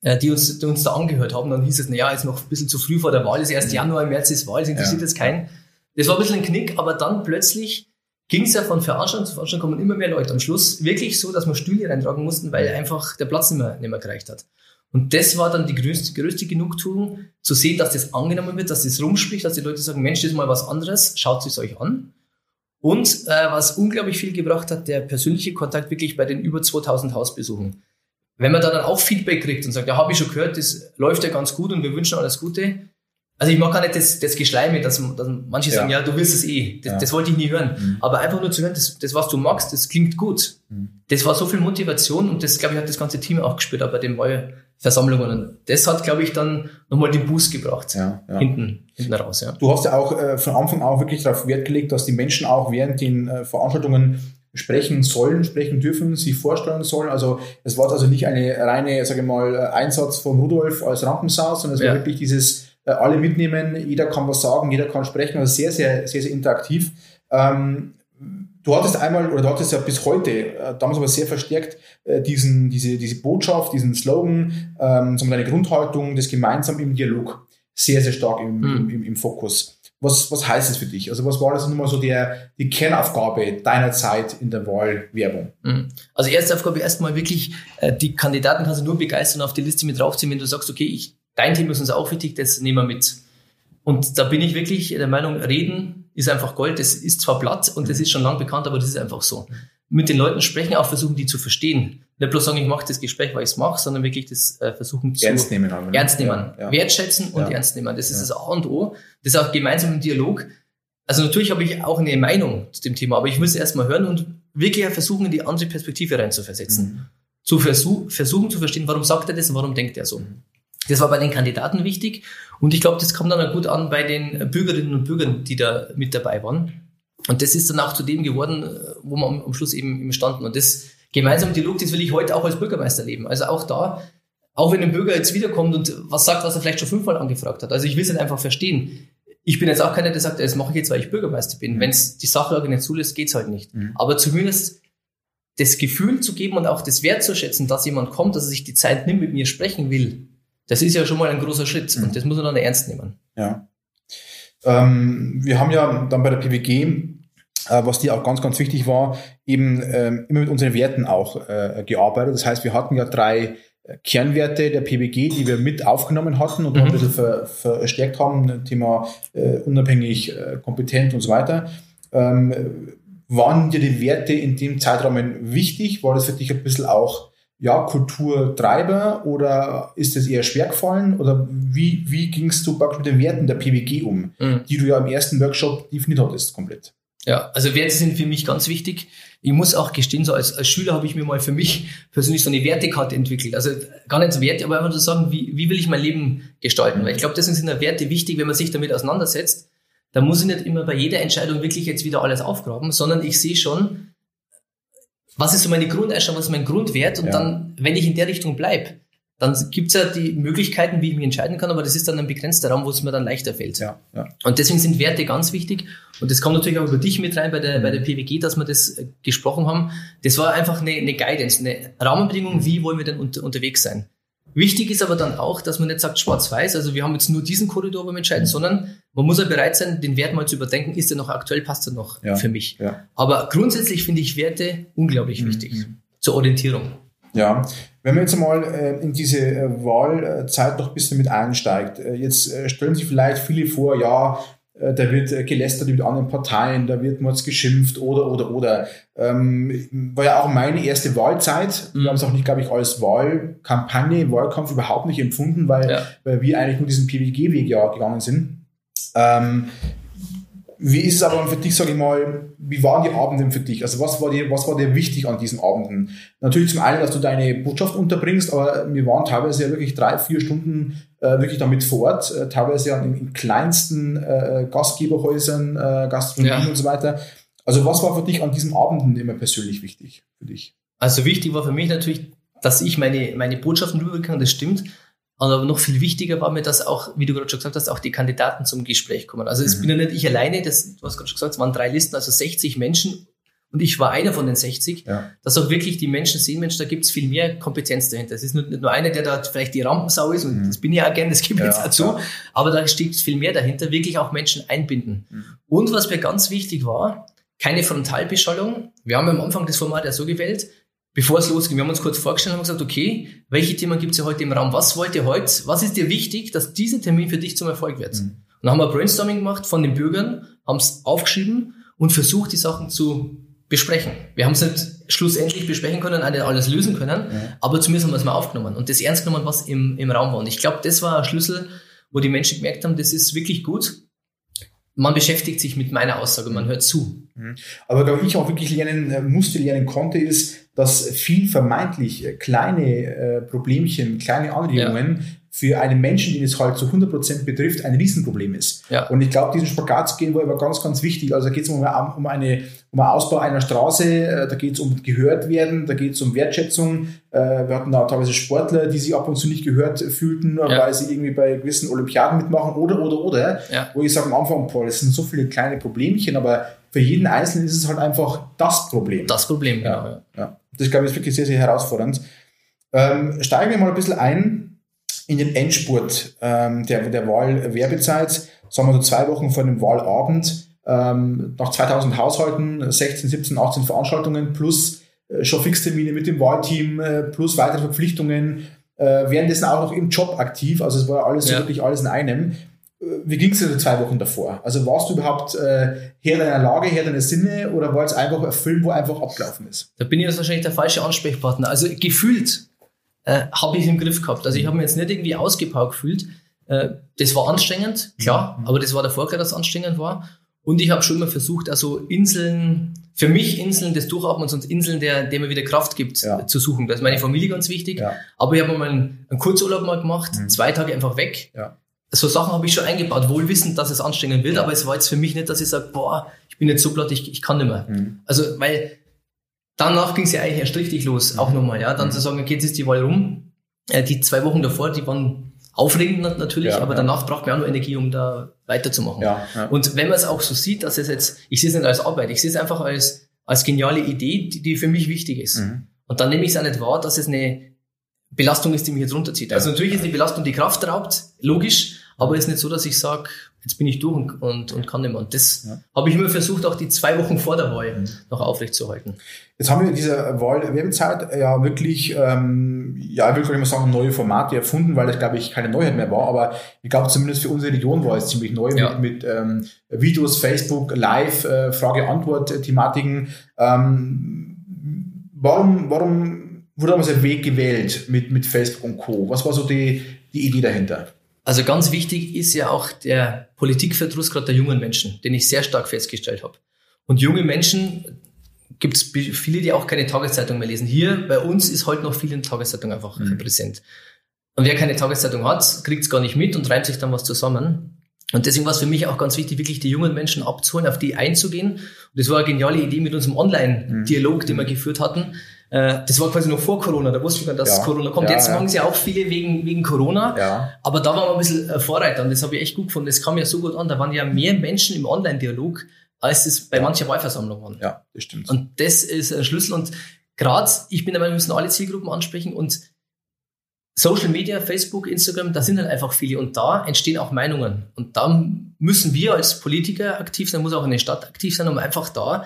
Äh, die uns, die uns da angehört haben. Dann hieß es, na ja, ist noch ein bisschen zu früh vor der Wahl, ist erst Januar, März ist Wahl, das interessiert ja. jetzt keinen. Das war ein bisschen ein Knick, aber dann plötzlich ging es ja von Veranstaltung zu Veranstaltung, kommen immer mehr Leute. Am Schluss wirklich so, dass wir Stühle reintragen mussten, weil einfach der Platz nicht mehr, nicht mehr gereicht hat. Und das war dann die größte, größte Genugtuung, zu sehen, dass das angenommen wird, dass das rumspricht, dass die Leute sagen, Mensch, das ist mal was anderes, schaut es euch an. Und äh, was unglaublich viel gebracht hat, der persönliche Kontakt wirklich bei den über 2000 Hausbesuchen wenn man da dann auch Feedback kriegt und sagt, ja, habe ich schon gehört, das läuft ja ganz gut und wir wünschen alles Gute. Also ich mag gar nicht das, das Geschleime, dass, dass manche ja. sagen, ja, du willst es eh. Das, ja. das wollte ich nie hören. Mhm. Aber einfach nur zu hören, das, das, was du magst, das klingt gut. Mhm. Das war so viel Motivation und das, glaube ich, hat das ganze Team auch gespürt, auch bei den Wahlversammlungen. Und das hat, glaube ich, dann nochmal den Boost gebracht. Ja, Hinten, hinten raus, ja. Du hast ja auch äh, von Anfang an auch wirklich darauf Wert gelegt, dass die Menschen auch während den äh, Veranstaltungen sprechen sollen, sprechen dürfen, sich vorstellen sollen. Also es war also nicht eine reine, sage ich mal, Einsatz von Rudolf als Rampensau, sondern es ja. war wirklich dieses äh, alle mitnehmen, jeder kann was sagen, jeder kann sprechen, also sehr, sehr, sehr, sehr interaktiv. Ähm, du hattest einmal, oder du hattest ja bis heute, äh, damals aber sehr verstärkt, äh, diesen, diese, diese Botschaft, diesen Slogan, ähm, deine Grundhaltung des gemeinsam im Dialog sehr, sehr stark im, mhm. im, im Fokus. Was, was heißt es für dich? Also was war das nun mal so der, die Kernaufgabe deiner Zeit in der Wahlwerbung? Mhm. Also erste Aufgabe erstmal wirklich, äh, die Kandidaten kannst du nur begeistern, auf die Liste mit draufziehen, wenn du sagst, okay, ich, dein Thema ist uns auch wichtig, das nehmen wir mit. Und da bin ich wirklich der Meinung, reden ist einfach Gold. Das ist zwar platt und das ist schon lang bekannt, aber das ist einfach so. Mit den Leuten sprechen, auch versuchen, die zu verstehen. Nicht bloß sagen, ich mache das Gespräch, weil ich es mache, sondern wirklich das äh, versuchen zu ernst nehmen. Haben, ernst nehmen. Ja, ja. Wertschätzen und ja. ernst nehmen. Das ist das A und O. Das ist auch gemeinsam im Dialog. Also natürlich habe ich auch eine Meinung zu dem Thema, aber ich muss es erstmal hören und wirklich versuchen, in die andere Perspektive reinzuversetzen. Mhm. Zu versuch, versuchen zu verstehen, warum sagt er das und warum denkt er so. Mhm. Das war bei den Kandidaten wichtig und ich glaube, das kommt dann auch gut an bei den Bürgerinnen und Bürgern, die da mit dabei waren. Und das ist dann auch zu dem geworden, wo wir am Schluss eben standen. Und das gemeinsam Dialog, das will ich heute auch als Bürgermeister leben. Also auch da, auch wenn ein Bürger jetzt wiederkommt und was sagt, was er vielleicht schon fünfmal angefragt hat. Also ich will es halt einfach verstehen. Ich bin jetzt auch keiner, der sagt, das mache ich jetzt, weil ich Bürgermeister bin. Mhm. Wenn es die Sachlage nicht zulässt, geht's halt nicht. Mhm. Aber zumindest das Gefühl zu geben und auch das Wert zu schätzen, dass jemand kommt, dass er sich die Zeit nimmt, mit mir sprechen will, das ist ja schon mal ein großer Schritt mhm. und das muss man dann ernst nehmen. Ja. Ähm, wir haben ja dann bei der PWG, was dir auch ganz, ganz wichtig war, eben ähm, immer mit unseren Werten auch äh, gearbeitet. Das heißt, wir hatten ja drei äh, Kernwerte der PWG, die wir mit aufgenommen hatten und mhm. ein bisschen ver, verstärkt haben, Thema äh, unabhängig, äh, kompetent und so weiter. Ähm, waren dir die Werte in dem Zeitrahmen wichtig? War das für dich ein bisschen auch ja, Kulturtreiber oder ist es eher schwer gefallen? Oder wie, wie gingst du mit den Werten der PWG um, mhm. die du ja im ersten Workshop definiert hattest komplett? Ja, also Werte sind für mich ganz wichtig. Ich muss auch gestehen, so als, als Schüler habe ich mir mal für mich persönlich so eine Wertekarte entwickelt. Also gar nicht so Werte, aber einfach zu sagen, wie, wie will ich mein Leben gestalten? Weil ich glaube, deswegen sind ja Werte wichtig, wenn man sich damit auseinandersetzt. Da muss ich nicht immer bei jeder Entscheidung wirklich jetzt wieder alles aufgraben, sondern ich sehe schon, was ist so meine Grundeinstellung, was ist mein Grundwert und ja. dann, wenn ich in der Richtung bleibe, dann gibt's ja die Möglichkeiten, wie ich mich entscheiden kann, aber das ist dann ein begrenzter Raum, wo es mir dann leichter fällt. Ja, ja. Und deswegen sind Werte ganz wichtig. Und das kommt natürlich auch über dich mit rein bei der, bei der PWG, dass wir das äh, gesprochen haben. Das war einfach eine, eine Guidance, eine Rahmenbedingung, wie wollen wir denn unter, unterwegs sein. Wichtig ist aber dann auch, dass man nicht sagt schwarz-weiß, also wir haben jetzt nur diesen Korridor beim Entscheiden, sondern man muss ja bereit sein, den Wert mal zu überdenken, ist der noch aktuell, passt er noch ja, für mich. Aber grundsätzlich finde ich Werte unglaublich mhm. wichtig mhm. zur Orientierung. Ja, wenn man jetzt mal äh, in diese äh, Wahlzeit noch ein bisschen mit einsteigt, äh, jetzt stellen sich vielleicht viele vor, ja, da wird gelästert mit anderen Parteien, da wird man geschimpft oder, oder, oder. Ähm, war ja auch meine erste Wahlzeit. Mhm. Wir haben es auch nicht, glaube ich, als Wahlkampagne, Wahlkampf überhaupt nicht empfunden, weil, ja. weil wir eigentlich nur diesen PWG-Weg ja gegangen sind. Ähm, Wie ist es aber für dich, sage ich mal, wie waren die Abende für dich? Also was war dir, was war dir wichtig an diesen Abenden? Natürlich zum einen, dass du deine Botschaft unterbringst, aber wir waren teilweise ja wirklich drei, vier Stunden äh, wirklich damit vor Ort, äh, teilweise ja in, in kleinsten äh, Gastgeberhäusern, äh, Gastronomien ja. und so weiter. Also was war für dich an diesen Abenden immer persönlich wichtig für dich? Also wichtig war für mich natürlich, dass ich meine, meine Botschaften rüberbringen kann, das stimmt. Aber noch viel wichtiger war mir, dass auch, wie du gerade schon gesagt hast, auch die Kandidaten zum Gespräch kommen. Also es mhm. bin ja nicht ich alleine, das, du hast gerade schon gesagt, es waren drei Listen, also 60 Menschen und ich war einer von den 60, ja. dass auch wirklich die Menschen sehen, Mensch, da gibt es viel mehr Kompetenz dahinter. Es ist nicht nur einer, der da vielleicht die Rampensau ist, und mhm. das bin ich ja gern, das gebe ich ja, jetzt dazu, ja. aber da steckt viel mehr dahinter, wirklich auch Menschen einbinden. Mhm. Und was mir ganz wichtig war, keine Frontalbeschallung. Wir haben am Anfang das Format ja so gewählt, bevor es losging, wir haben uns kurz vorgestellt und haben gesagt, okay, welche Themen gibt es ja heute im Raum? Was wollt ihr heute? Was ist dir wichtig, dass dieser Termin für dich zum Erfolg wird? Mhm. Und dann haben wir Brainstorming gemacht von den Bürgern, haben es aufgeschrieben und versucht, die Sachen zu besprechen. Wir haben es nicht schlussendlich besprechen können, nicht alles lösen können, mhm. aber zumindest haben wir es mal aufgenommen und das ernst genommen, was im, im Raum war. Und ich glaube, das war ein Schlüssel, wo die Menschen gemerkt haben, das ist wirklich gut. Man beschäftigt sich mit meiner Aussage, man hört zu. Mhm. Aber glaube ich auch wirklich lernen äh, musste, lernen konnte, ist, dass viel vermeintlich kleine äh, Problemchen, kleine Anregungen ja. für einen Menschen, den es halt zu 100% betrifft, ein Riesenproblem ist. Ja. Und ich glaube, diesen Spagat zu gehen war aber ganz, ganz wichtig. Also da geht es um, um, eine, um einen Ausbau einer Straße, äh, da geht es um gehört werden, da geht es um Wertschätzung. Äh, wir hatten da teilweise Sportler, die sich ab und zu nicht gehört fühlten, ja. weil sie irgendwie bei gewissen Olympiaden mitmachen oder, oder, oder. Wo ich sage am Anfang, boah, das sind so viele kleine Problemchen, aber für jeden Einzelnen ist es halt einfach das Problem. Das Problem, ja. Genau, ja. Das, glaube ich, ist wirklich sehr, sehr herausfordernd. Ähm, steigen wir mal ein bisschen ein in den Endspurt ähm, der, der Wahlwerbezeit. Sagen wir so zwei Wochen vor dem Wahlabend. Ähm, nach 2000 Haushalten, 16, 17, 18 Veranstaltungen plus äh, schon Fixtermine mit dem Wahlteam äh, plus weitere Verpflichtungen. Äh, währenddessen auch noch im Job aktiv. Also es war alles ja. wirklich alles in einem. Wie ging es dir zwei Wochen davor? Also warst du überhaupt äh, Herr deiner Lage, Herr deiner Sinne oder war es einfach ein Film, wo einfach abgelaufen ist? Da bin ich jetzt wahrscheinlich der falsche Ansprechpartner. Also gefühlt äh, habe ich im Griff gehabt. Also ich habe mich jetzt nicht irgendwie ausgepaukt gefühlt. Äh, das war anstrengend, klar, mhm. aber das war davor klar, dass es anstrengend war. Und ich habe schon mal versucht, also Inseln, für mich Inseln des Durchatmens und Inseln, der, der mir wieder Kraft gibt, ja. zu suchen. Da ist meine Familie ganz wichtig. Ja. Aber ich habe mal einen, einen Kurzurlaub mal gemacht, mhm. zwei Tage einfach weg. Ja so Sachen habe ich schon eingebaut, wohl wissend, dass es anstrengend wird, ja. aber es war jetzt für mich nicht, dass ich sage, boah, ich bin jetzt so platt, ich, ich kann nicht mehr. Mhm. Also, weil danach ging es ja eigentlich erst richtig los, auch nochmal, ja, dann mhm. zu sagen, okay, jetzt ist die Wahl rum. Äh, die zwei Wochen davor, die waren aufregend natürlich, ja, aber ja. danach braucht man auch noch Energie, um da weiterzumachen. Und wenn man es auch so sieht, dass es jetzt, ich sehe es nicht als Arbeit, ich sehe es einfach als, als geniale Idee, die, die für mich wichtig ist. Mhm. Und dann nehme ich es auch nicht wahr, dass es eine Belastung ist, die mich jetzt runterzieht. Also natürlich ist eine Belastung, die Kraft raubt, logisch, aber es ist nicht so, dass ich sage, jetzt bin ich durch und, und, und kann nicht mehr. Und das ja. habe ich immer versucht, auch die zwei Wochen vor der Wahl mhm. noch aufrechtzuerhalten. Jetzt haben wir in dieser Wahlwerbezeit ja wirklich, ähm, ja, ich will gar nicht mal sagen, neue Formate erfunden, weil das, glaube ich, keine Neuheit mehr war. Aber ich glaube, zumindest für unsere Region war es ziemlich neu ja. mit, mit ähm, Videos, Facebook, Live, äh, Frage-Antwort-Thematiken. Ähm, warum, warum wurde damals der Weg gewählt mit, mit Facebook und Co.? Was war so die, die Idee dahinter? Also ganz wichtig ist ja auch der Politikverdruss gerade der jungen Menschen, den ich sehr stark festgestellt habe. Und junge Menschen gibt es viele, die auch keine Tageszeitung mehr lesen. Hier bei uns ist heute noch viel in Tageszeitung einfach mhm. präsent. Und wer keine Tageszeitung hat, kriegt es gar nicht mit und reimt sich dann was zusammen. Und deswegen war es für mich auch ganz wichtig, wirklich die jungen Menschen abzuholen, auf die einzugehen. Und das war eine geniale Idee mit unserem Online-Dialog, den wir geführt hatten, äh, das war quasi noch vor Corona, da wusste man, dass ja. Corona kommt. Ja, Jetzt ja. machen sie auch viele wegen, wegen Corona, ja. aber da waren wir ein bisschen äh, Vorreiter und das habe ich echt gut gefunden. Das kam ja so gut an. Da waren ja mehr Menschen im Online-Dialog, als es bei ja. mancher Wahlversammlung waren. Ja, das stimmt. Und das ist ein Schlüssel und gerade, ich bin der Meinung, wir müssen alle Zielgruppen ansprechen und Social Media, Facebook, Instagram, da sind halt einfach viele und da entstehen auch Meinungen. Und da müssen wir als Politiker aktiv sein, muss auch eine Stadt aktiv sein, um einfach da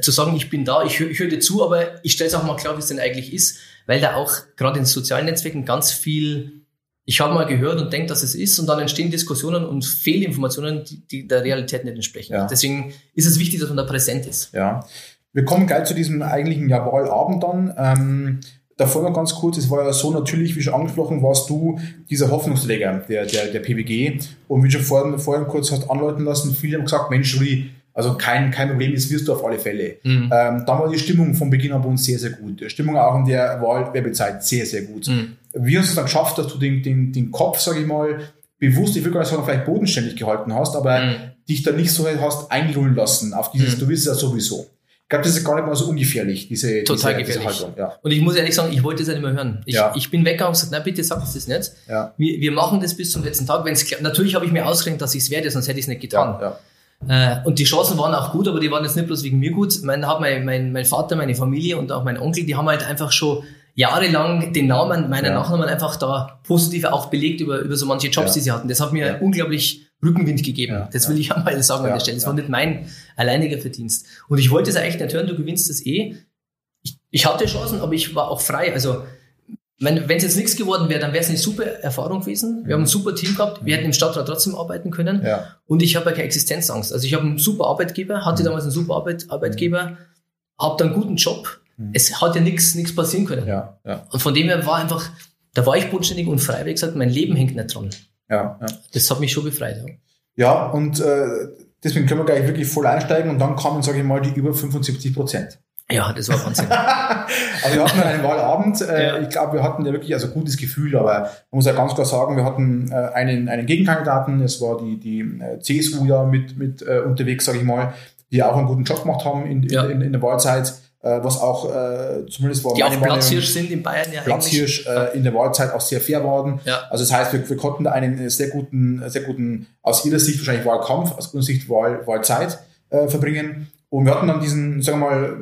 zu sagen, ich bin da, ich, höre ich höre dir zu, aber ich stelle es auch mal klar, wie es denn eigentlich ist, weil da auch gerade in sozialen Netzwerken ganz viel, ich habe mal gehört und denke, dass es ist und dann entstehen Diskussionen und Fehlinformationen, die, die der Realität nicht entsprechen. Ja. Deswegen ist es wichtig, dass man da präsent ist. Ja. Wir kommen gleich zu diesem eigentlichen Wahlabend dann. Ähm, davor noch ganz kurz, es war ja so natürlich, wie schon angesprochen, warst du dieser Hoffnungsträger der, der, der PWG. Und wie schon vorhin, vorhin kurz hast anläuten lassen, viele haben gesagt, Mensch, Rudi, also kein, kein Problem, das wirst du auf alle Fälle. Mhm. Ähm, dann war die Stimmung von Beginn an bei uns sehr, sehr gut. Die Stimmung auch in der Wahlwerbezeit sehr, sehr gut. Mhm. Hast du es dann geschafft, dass du den, den, den Kopf, sage ich mal, bewusst, ich will gar nicht sagen, vielleicht bodenständig gehalten hast, aber mhm. dich da nicht so hast einrollen lassen auf dieses, mhm. du wirst ja sowieso. Ich glaube, das ist gar nicht mal so ungefährlich, diese, Total diese, gefährlich. Diese Haltung. Ja. Und ich muss ehrlich sagen, ich wollte das ja nicht mehr hören. Ich, ja. ich bin weggegangen und gesagt, na bitte sag uns das nicht. Ja. Wir, wir machen das bis zum letzten Tag. Wenn's, natürlich habe ich mir ausgerechnet, dass ich es werde, sonst hätte ich es nicht getan. Ja, ja. Äh, und die Chancen waren auch gut, aber die waren jetzt nicht bloß wegen mir gut. Mein, hat mein, mein, mein Vater, meine Familie und auch mein Onkel, die haben halt einfach schon jahrelang den Namen, meinen ja. Nachnamen einfach da positiv auch belegt über, über so manche Jobs, ja. die sie hatten. Das hat mir ja. unglaublich Rückenwind gegeben. Das will ich einmal sagen an der Stelle. Das war nicht mein alleiniger Verdienst. Und ich wollte es eigentlich nicht hören, du gewinnst das eh. Ich, ich hatte Chancen, aber ich war auch frei. Also, wenn es jetzt nichts geworden wäre, dann wäre es eine super Erfahrung gewesen. Wir haben ein super Team gehabt. Wir hätten im Stadtrat trotzdem arbeiten können. Ja. Und ich habe ja keine Existenzangst. Also ich habe einen super Arbeitgeber, hatte mhm. damals einen super Arbeit, Arbeitgeber, habe da einen guten Job, Mhm. Es hat ja nichts nichts passieren können. Ja, ja. Und von dem her war einfach, da war ich bodenständig und frei, wie gesagt, mein Leben hängt nicht dran. Ja, ja. Das hat mich schon befreit. Ja, ja und äh, deswegen können wir gleich wirklich voll einsteigen und dann kamen, sage ich mal, die über 75 Prozent. Ja, das war Wahnsinn. [LAUGHS] also wir hatten einen Wahlabend. Äh, ja. Ich glaube, wir hatten ja wirklich also gutes Gefühl, aber man muss ja ganz klar sagen, wir hatten äh, einen, einen Gegenkandidaten. Es war die, die äh, CSU ja mit, mit unterwegs, sage ich mal, die auch einen guten Job gemacht haben in, ja. in, in der Wahlzeit. Was auch äh, zumindest war die auch Platzhirsch sind in Bayern ja Platzhirsch äh, in der Wahlzeit auch sehr fair worden. Ja. Also das heißt, wir, wir konnten da einen sehr guten, sehr guten aus ihrer Sicht wahrscheinlich Wahlkampf, aus unserer Sicht Wahl, Wahlzeit äh, verbringen. Und wir hatten dann diesen, sagen wir mal,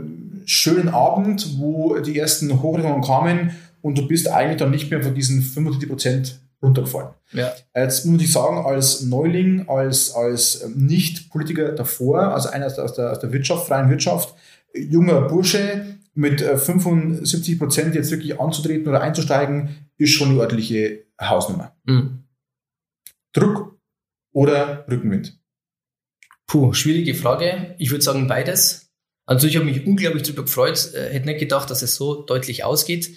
schönen Abend, wo die ersten Hochrechnungen kamen und du bist eigentlich dann nicht mehr von diesen 75 Prozent runtergefallen. Ja. Jetzt muss ich sagen, als Neuling, als, als Nicht-Politiker davor, also einer aus der, aus der, aus der Wirtschaft, freien Wirtschaft, junger Bursche mit 75 äh, Prozent jetzt wirklich anzutreten oder einzusteigen, ist schon eine ordentliche Hausnummer. Mhm. Druck oder Rückenwind? Puh, schwierige Frage. Ich würde sagen beides. Also ich habe mich unglaublich darüber gefreut, äh, hätte nicht gedacht, dass es so deutlich ausgeht.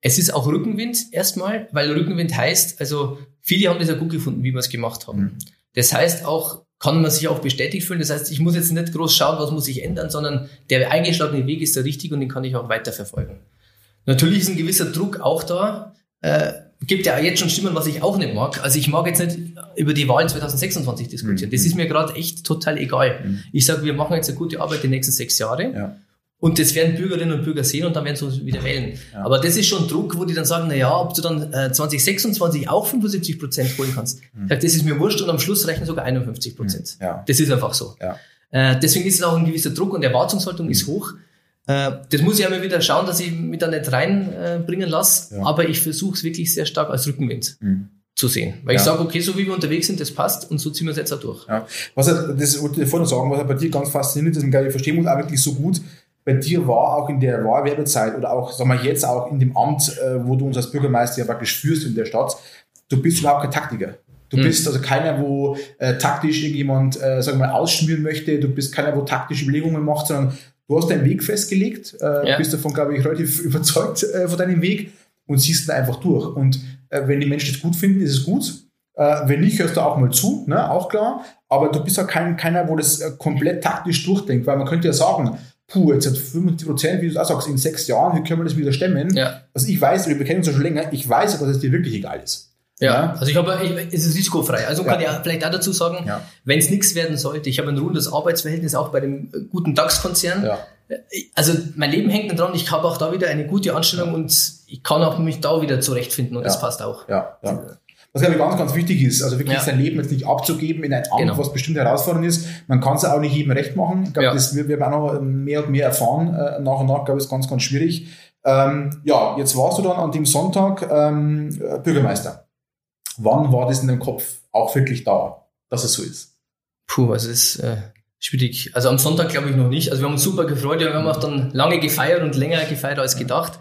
Es ist auch Rückenwind erstmal, weil Rückenwind heißt, also viele haben das ja gut gefunden, wie wir es gemacht haben. Mhm. Das heißt auch, kann man sich auch bestätigt fühlen. Das heißt, ich muss jetzt nicht groß schauen, was muss ich ändern, sondern der eingeschlagene Weg ist der richtige und den kann ich auch weiterverfolgen. Natürlich ist ein gewisser Druck auch da. Äh, gibt ja jetzt schon Stimmen, was ich auch nicht mag. Also ich mag jetzt nicht über die Wahlen 2026 diskutieren. Mhm. Das ist mir gerade echt total egal. Mhm. Ich sage, wir machen jetzt eine gute Arbeit die nächsten sechs Jahre. Ja. Und das werden Bürgerinnen und Bürger sehen und dann werden sie wieder wählen. Ja. Aber das ist schon Druck, wo die dann sagen, na ja, ob du dann äh, 2026 auch 75 Prozent holen kannst. Mhm. Sag, das ist mir wurscht und am Schluss rechnen sogar 51 Prozent. Mhm. Ja. Das ist einfach so. Ja. Äh, deswegen ist es auch ein gewisser Druck und Erwartungshaltung mhm. ist hoch. Äh, das muss ich immer wieder schauen, dass ich mich da nicht reinbringen äh, lasse. Ja. Aber ich versuche es wirklich sehr stark als Rückenwind. Mhm zu sehen. Weil ja. ich sage, okay, so wie wir unterwegs sind, das passt und so ziehen wir es jetzt auch durch. Ja. Was das wollte ich vorhin sagen, was bei dir ganz faszinierend ist, und ich verstehe muss auch wirklich so gut, bei dir war auch in der Wahlwerbezeit oder auch, sagen wir jetzt auch in dem Amt, äh, wo du uns als Bürgermeister ja praktisch führst in der Stadt, du bist überhaupt kein Taktiker. Du mhm. bist also keiner, wo äh, taktisch irgendjemand, äh, sagen wir mal, ausschmieren möchte. Du bist keiner, wo taktische Überlegungen macht, sondern du hast deinen Weg festgelegt, äh, ja. bist davon, glaube ich, relativ [LAUGHS] überzeugt äh, von deinem Weg und siehst ihn einfach durch. Und äh, wenn die Menschen das gut finden, ist es gut. Äh, wenn nicht, hörst du auch mal zu, ne? auch klar. Aber du bist ja kein, keiner, wo das äh, komplett taktisch durchdenkt, weil man könnte ja sagen, puh, jetzt hat 75 Prozent, wie du auch sagst, in sechs Jahren, wie können wir das wieder stemmen? Ja. Also ich weiß, wir kennen uns ja schon länger, ich weiß ja, dass es dir wirklich egal ist. Ja, ja. also ich habe, ich, es ist risikofrei. Also kann ja. ich vielleicht auch dazu sagen, ja. wenn es nichts werden sollte, ich habe ein rundes Arbeitsverhältnis auch bei dem guten DAX-Konzern. Ja. Also mein Leben hängt dran, ich habe auch da wieder eine gute Anstellung und ich kann auch mich da wieder zurechtfinden und das passt auch. Ja, ja was glaube ich ganz, ganz wichtig ist, also wirklich sein Leben jetzt nicht abzugeben in ein Amt, genau. was bestimmt herausfordernd ist. Man kann es auch nicht jedem recht machen. Ich glaube, das wird wir auch noch mehr und mehr erfahren. Äh, nach und nach, glaube ich, ist ganz, ganz schwierig. Ähm, ja, jetzt warst du dann an dem Sonntag ähm, Bürgermeister. Wann war das in deinem Kopf auch wirklich da, dass es so ist? Puh, also es ist äh, schwierig. Also am Sonntag glaube ich noch nicht. Also wir haben uns super gefreut. Wir haben auch dann lange gefeiert und länger gefeiert als gedacht.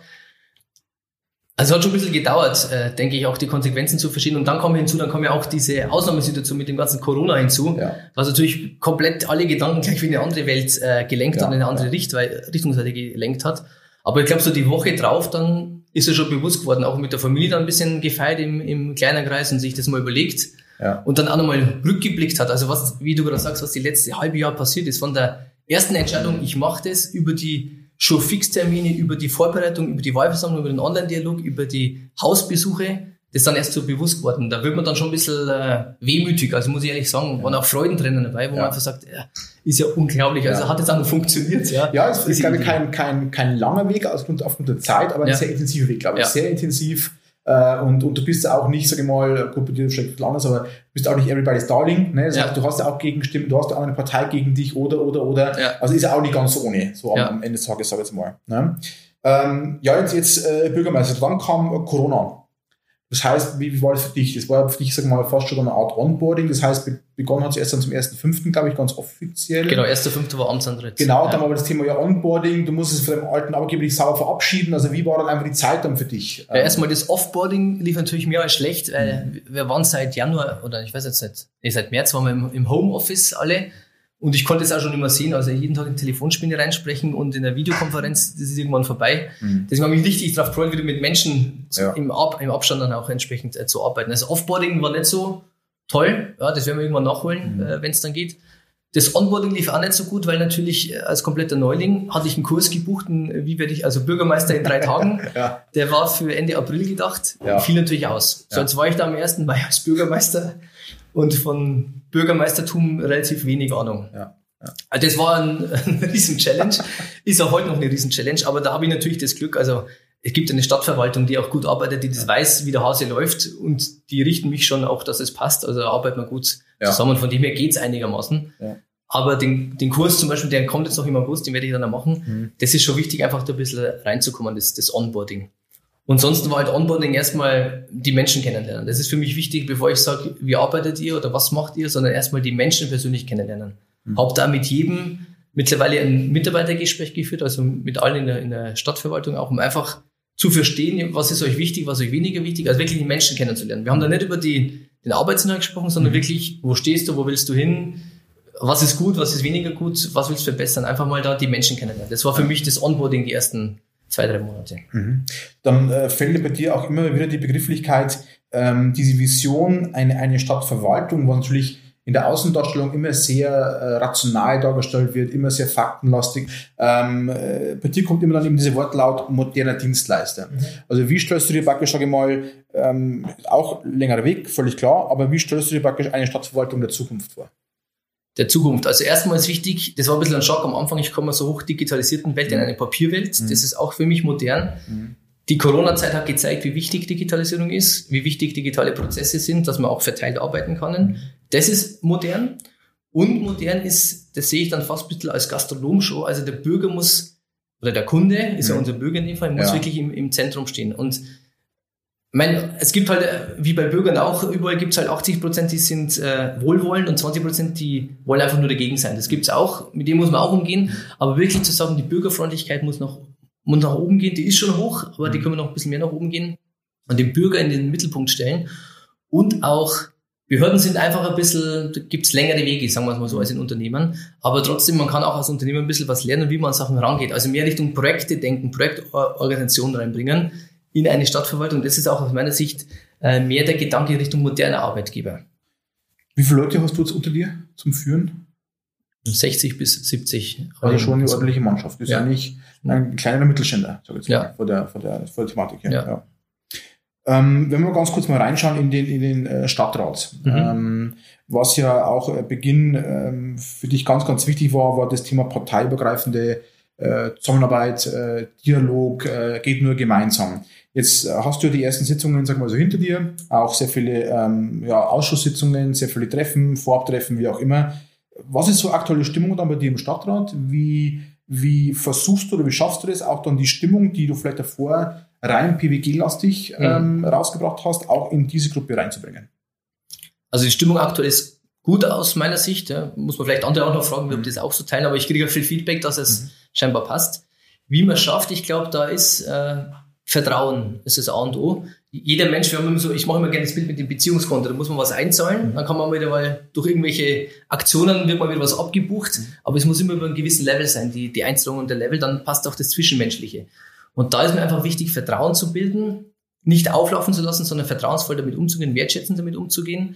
Also es hat schon ein bisschen gedauert, äh, denke ich, auch die Konsequenzen zu verstehen. Und dann kommen hinzu, dann kommen ja auch diese Ausnahmesituation mit dem ganzen Corona hinzu, ja. was natürlich komplett alle Gedanken gleich wie eine andere Welt äh, gelenkt ja, hat, in eine andere ja. Richt Richtungsseite gelenkt hat. Aber ich glaube, so die Woche drauf, dann ist er schon bewusst geworden, auch mit der Familie dann ein bisschen gefeiert im, im kleinen Kreis und sich das mal überlegt. Ja. Und dann auch nochmal rückgeblickt hat. Also was, wie du gerade sagst, was die letzte halbe Jahr passiert ist, von der ersten Entscheidung, ich mache das, über die schon Fixtermine, über die Vorbereitung, über die Wahlversammlung, über den Online-Dialog, über die Hausbesuche, das ist dann erst so bewusst geworden. Da wird man dann schon ein bisschen äh, wehmütig. Also muss ich ehrlich sagen, waren auch Freudentränen dabei, wo ja. man einfach sagt, ja, ist ja unglaublich. Also hat es auch noch funktioniert. Ja, ja es ist, glaube ich, kein, kein, kein langer Weg aufgrund, aufgrund der Zeit, aber ein ja. sehr intensiver Weg, glaube ich. Sehr intensiv. Äh, und, und du bist auch nicht, sage ich mal, gut, bei dir vielleicht anders, aber du bist auch nicht everybody's darling. Ne? Das heißt, du hast ja auch Gegenstimmen, du hast ja auch eine Partei gegen dich oder, oder, oder. Also ist ja auch nicht ganz ohne, so am, am Ende des Tages, sage ich jetzt mal. Ne? Ähm, ja, jetzt, jetzt äh, Bürgermeister, wann kam Corona? Das heißt, wie, wie war das für dich? Das war für dich, sag mal, fast schon eine Art Onboarding. Das heißt, begonnen hat es erst dann zum 1.5., glaube ich, ganz offiziell. Genau, 1.5. war Amtsantritt. Genau, ja. dann war das Thema ja Onboarding. Du musstest von deinem alten Arbeitgeber dich sauber verabschieden. Also wie war dann einfach die Zeit dann für dich? Ja, erstmal das Offboarding lief natürlich mehr als schlecht, weil mhm. wir waren seit Januar, oder ich weiß jetzt nicht, nee, seit März waren wir im, im Homeoffice alle. Und ich konnte es auch schon immer sehen, also jeden Tag in Telefonspinne reinsprechen und in der Videokonferenz, das ist irgendwann vorbei. Mhm. Deswegen habe ich mich richtig darauf gefreut, wieder mit Menschen ja. im, Ab, im Abstand dann auch entsprechend äh, zu arbeiten. Also Offboarding war nicht so toll, ja, das werden wir irgendwann nachholen, mhm. äh, wenn es dann geht. Das Onboarding lief auch nicht so gut, weil natürlich äh, als kompletter Neuling hatte ich einen Kurs gebucht, einen, wie werde ich, also Bürgermeister in drei [LAUGHS] Tagen. ja. Der war für Ende April gedacht, ja. fiel natürlich aus. Ja. Sonst war ich da am 1. Mai als Bürgermeister und von Bürgermeistertum relativ wenig Ahnung. Ja. Ja. Also das war ein, [LAUGHS] ein Riesen-Challenge, ist auch heute noch eine Riesen-Challenge, aber da habe ich natürlich das Glück, also es gibt eine Stadtverwaltung, die auch gut arbeitet, die das weiß, wie der Hase läuft und die richten mich schon auch, dass es passt, also da arbeiten wir gut ja. zusammen, von dem her geht's einigermaßen. Ja. Aber den, den Kurs zum Beispiel, der kommt jetzt noch im August, den werde ich dann auch machen, mhm. das ist schon wichtig, einfach da ein bisschen reinzukommen, das, das Onboarding. Und sonst war halt Onboarding erstmal die Menschen kennenlernen. Das ist für mich wichtig, bevor ich sage, wie arbeitet ihr oder was macht ihr, sondern erstmal die Menschen persönlich kennenlernen. Mhm. Hab da mit jedem mittlerweile ein Mitarbeitergespräch geführt, also mit allen in der, in der Stadtverwaltung auch, um einfach zu verstehen, was ist euch wichtig, was euch weniger wichtig, also wirklich die Menschen kennenzulernen. Wir haben da nicht über die, den Arbeitsinhalt gesprochen, sondern mhm. wirklich, wo stehst du, wo willst du hin, was ist gut, was ist weniger gut, was willst du verbessern, einfach mal da die Menschen kennenlernen. Das war für mich das Onboarding die ersten zwei, drei Monate. Mhm. Dann äh, fällt bei dir auch immer wieder die Begrifflichkeit, ähm, diese Vision, eine, eine Stadtverwaltung, was natürlich in der Außendarstellung immer sehr äh, rational dargestellt wird, immer sehr faktenlastig. Ähm, äh, bei dir kommt immer dann eben diese Wortlaut moderner Dienstleister. Mhm. Also wie stellst du dir praktisch, sage ich mal, ähm, auch längerer Weg, völlig klar, aber wie stellst du dir praktisch eine Stadtverwaltung der Zukunft vor? Der Zukunft. Also erstmal ist wichtig, das war ein bisschen ein Schock am Anfang, ich komme aus so hoch digitalisierten Welt in eine Papierwelt. Mhm. Das ist auch für mich modern. Mhm. Die Corona-Zeit hat gezeigt, wie wichtig Digitalisierung ist, wie wichtig digitale Prozesse sind, dass man auch verteilt arbeiten kann. Mhm. Das ist modern. Und modern ist, das sehe ich dann fast ein bisschen als Gastronom schon. Also der Bürger muss, oder der Kunde ist ja mhm. unser Bürger in dem Fall, muss ja. wirklich im, im Zentrum stehen. Und meine, es gibt halt, äh, wie bei Bürgern auch, überall gibt es halt 80 Prozent, die sind äh, wohlwollend und 20 Prozent, die wollen einfach nur dagegen sein. Das gibt's auch, mit dem muss man auch umgehen. Aber wirklich zu sagen, die Bürgerfreundlichkeit muss noch, muss nach oben gehen, die ist schon hoch, aber die mhm. können wir noch ein bisschen mehr nach oben gehen und den Bürger in den Mittelpunkt stellen. Und auch Behörden sind einfach ein bisschen, da gibt's längere Wege, sagen wir es mal so, als in Unternehmen. Aber trotzdem, man kann auch als Unternehmen ein bisschen was lernen, wie man an Sachen rangeht. Also mehr Richtung Projekte denken, Projektorganisation reinbringen in eine Stadtverwaltung. Das ist auch aus meiner Sicht äh, mehr der Gedanke in Richtung moderner Arbeitgeber. Wie viele Leute hast du jetzt unter dir zum Führen? 60 bis 70. Also schon eine ordentliche Mannschaft. Das ja. ist ja nicht ein kleiner Mittelständler, sag ich jetzt mal, vor der, vor der, vor der Thematik her. Ja. ja. Ähm, wenn wir ganz kurz mal reinschauen in den, in den äh, Stadtrat, mhm. ähm, was ja auch äh, Beginn ähm, für dich ganz, ganz wichtig war, war das Thema parteiübergreifende äh, Zusammenarbeit, äh, Dialog, äh, geht nur gemeinsam. Jetzt äh, hast du die ersten Sitzungen, sag mal so, hinter dir, auch sehr viele ähm, ja, Ausschusssitzungen, sehr viele Treffen, Vorabtreffen, wie auch immer. Was ist so aktuelle Stimmung dann bei dir im Stadtrat? Wie, wie versuchst du oder wie schaffst du das, auch dann die Stimmung, die du vielleicht davor rein PWG-lastig mhm. ähm, rausgebracht hast, auch in diese Gruppe reinzubringen? Also die Stimmung aktuell ist gut aus meiner Sicht. Ja. Muss man vielleicht andere auch noch fragen, ob mhm. das auch so teilen, aber ich kriege viel Feedback, dass es mhm. scheinbar passt. Wie man schafft, ich glaube, da ist äh, Vertrauen ist das A und O. Jeder Mensch, wir haben immer so, ich mache immer gerne das Bild mit dem Beziehungskonto, da muss man was einzahlen, mhm. dann kann man wieder mal durch irgendwelche Aktionen wird mal wieder was abgebucht, mhm. aber es muss immer über einen gewissen Level sein, die, die Einzahlung und der Level, dann passt auch das Zwischenmenschliche. Und da ist mir einfach wichtig, Vertrauen zu bilden, nicht auflaufen zu lassen, sondern vertrauensvoll damit umzugehen, wertschätzend damit umzugehen.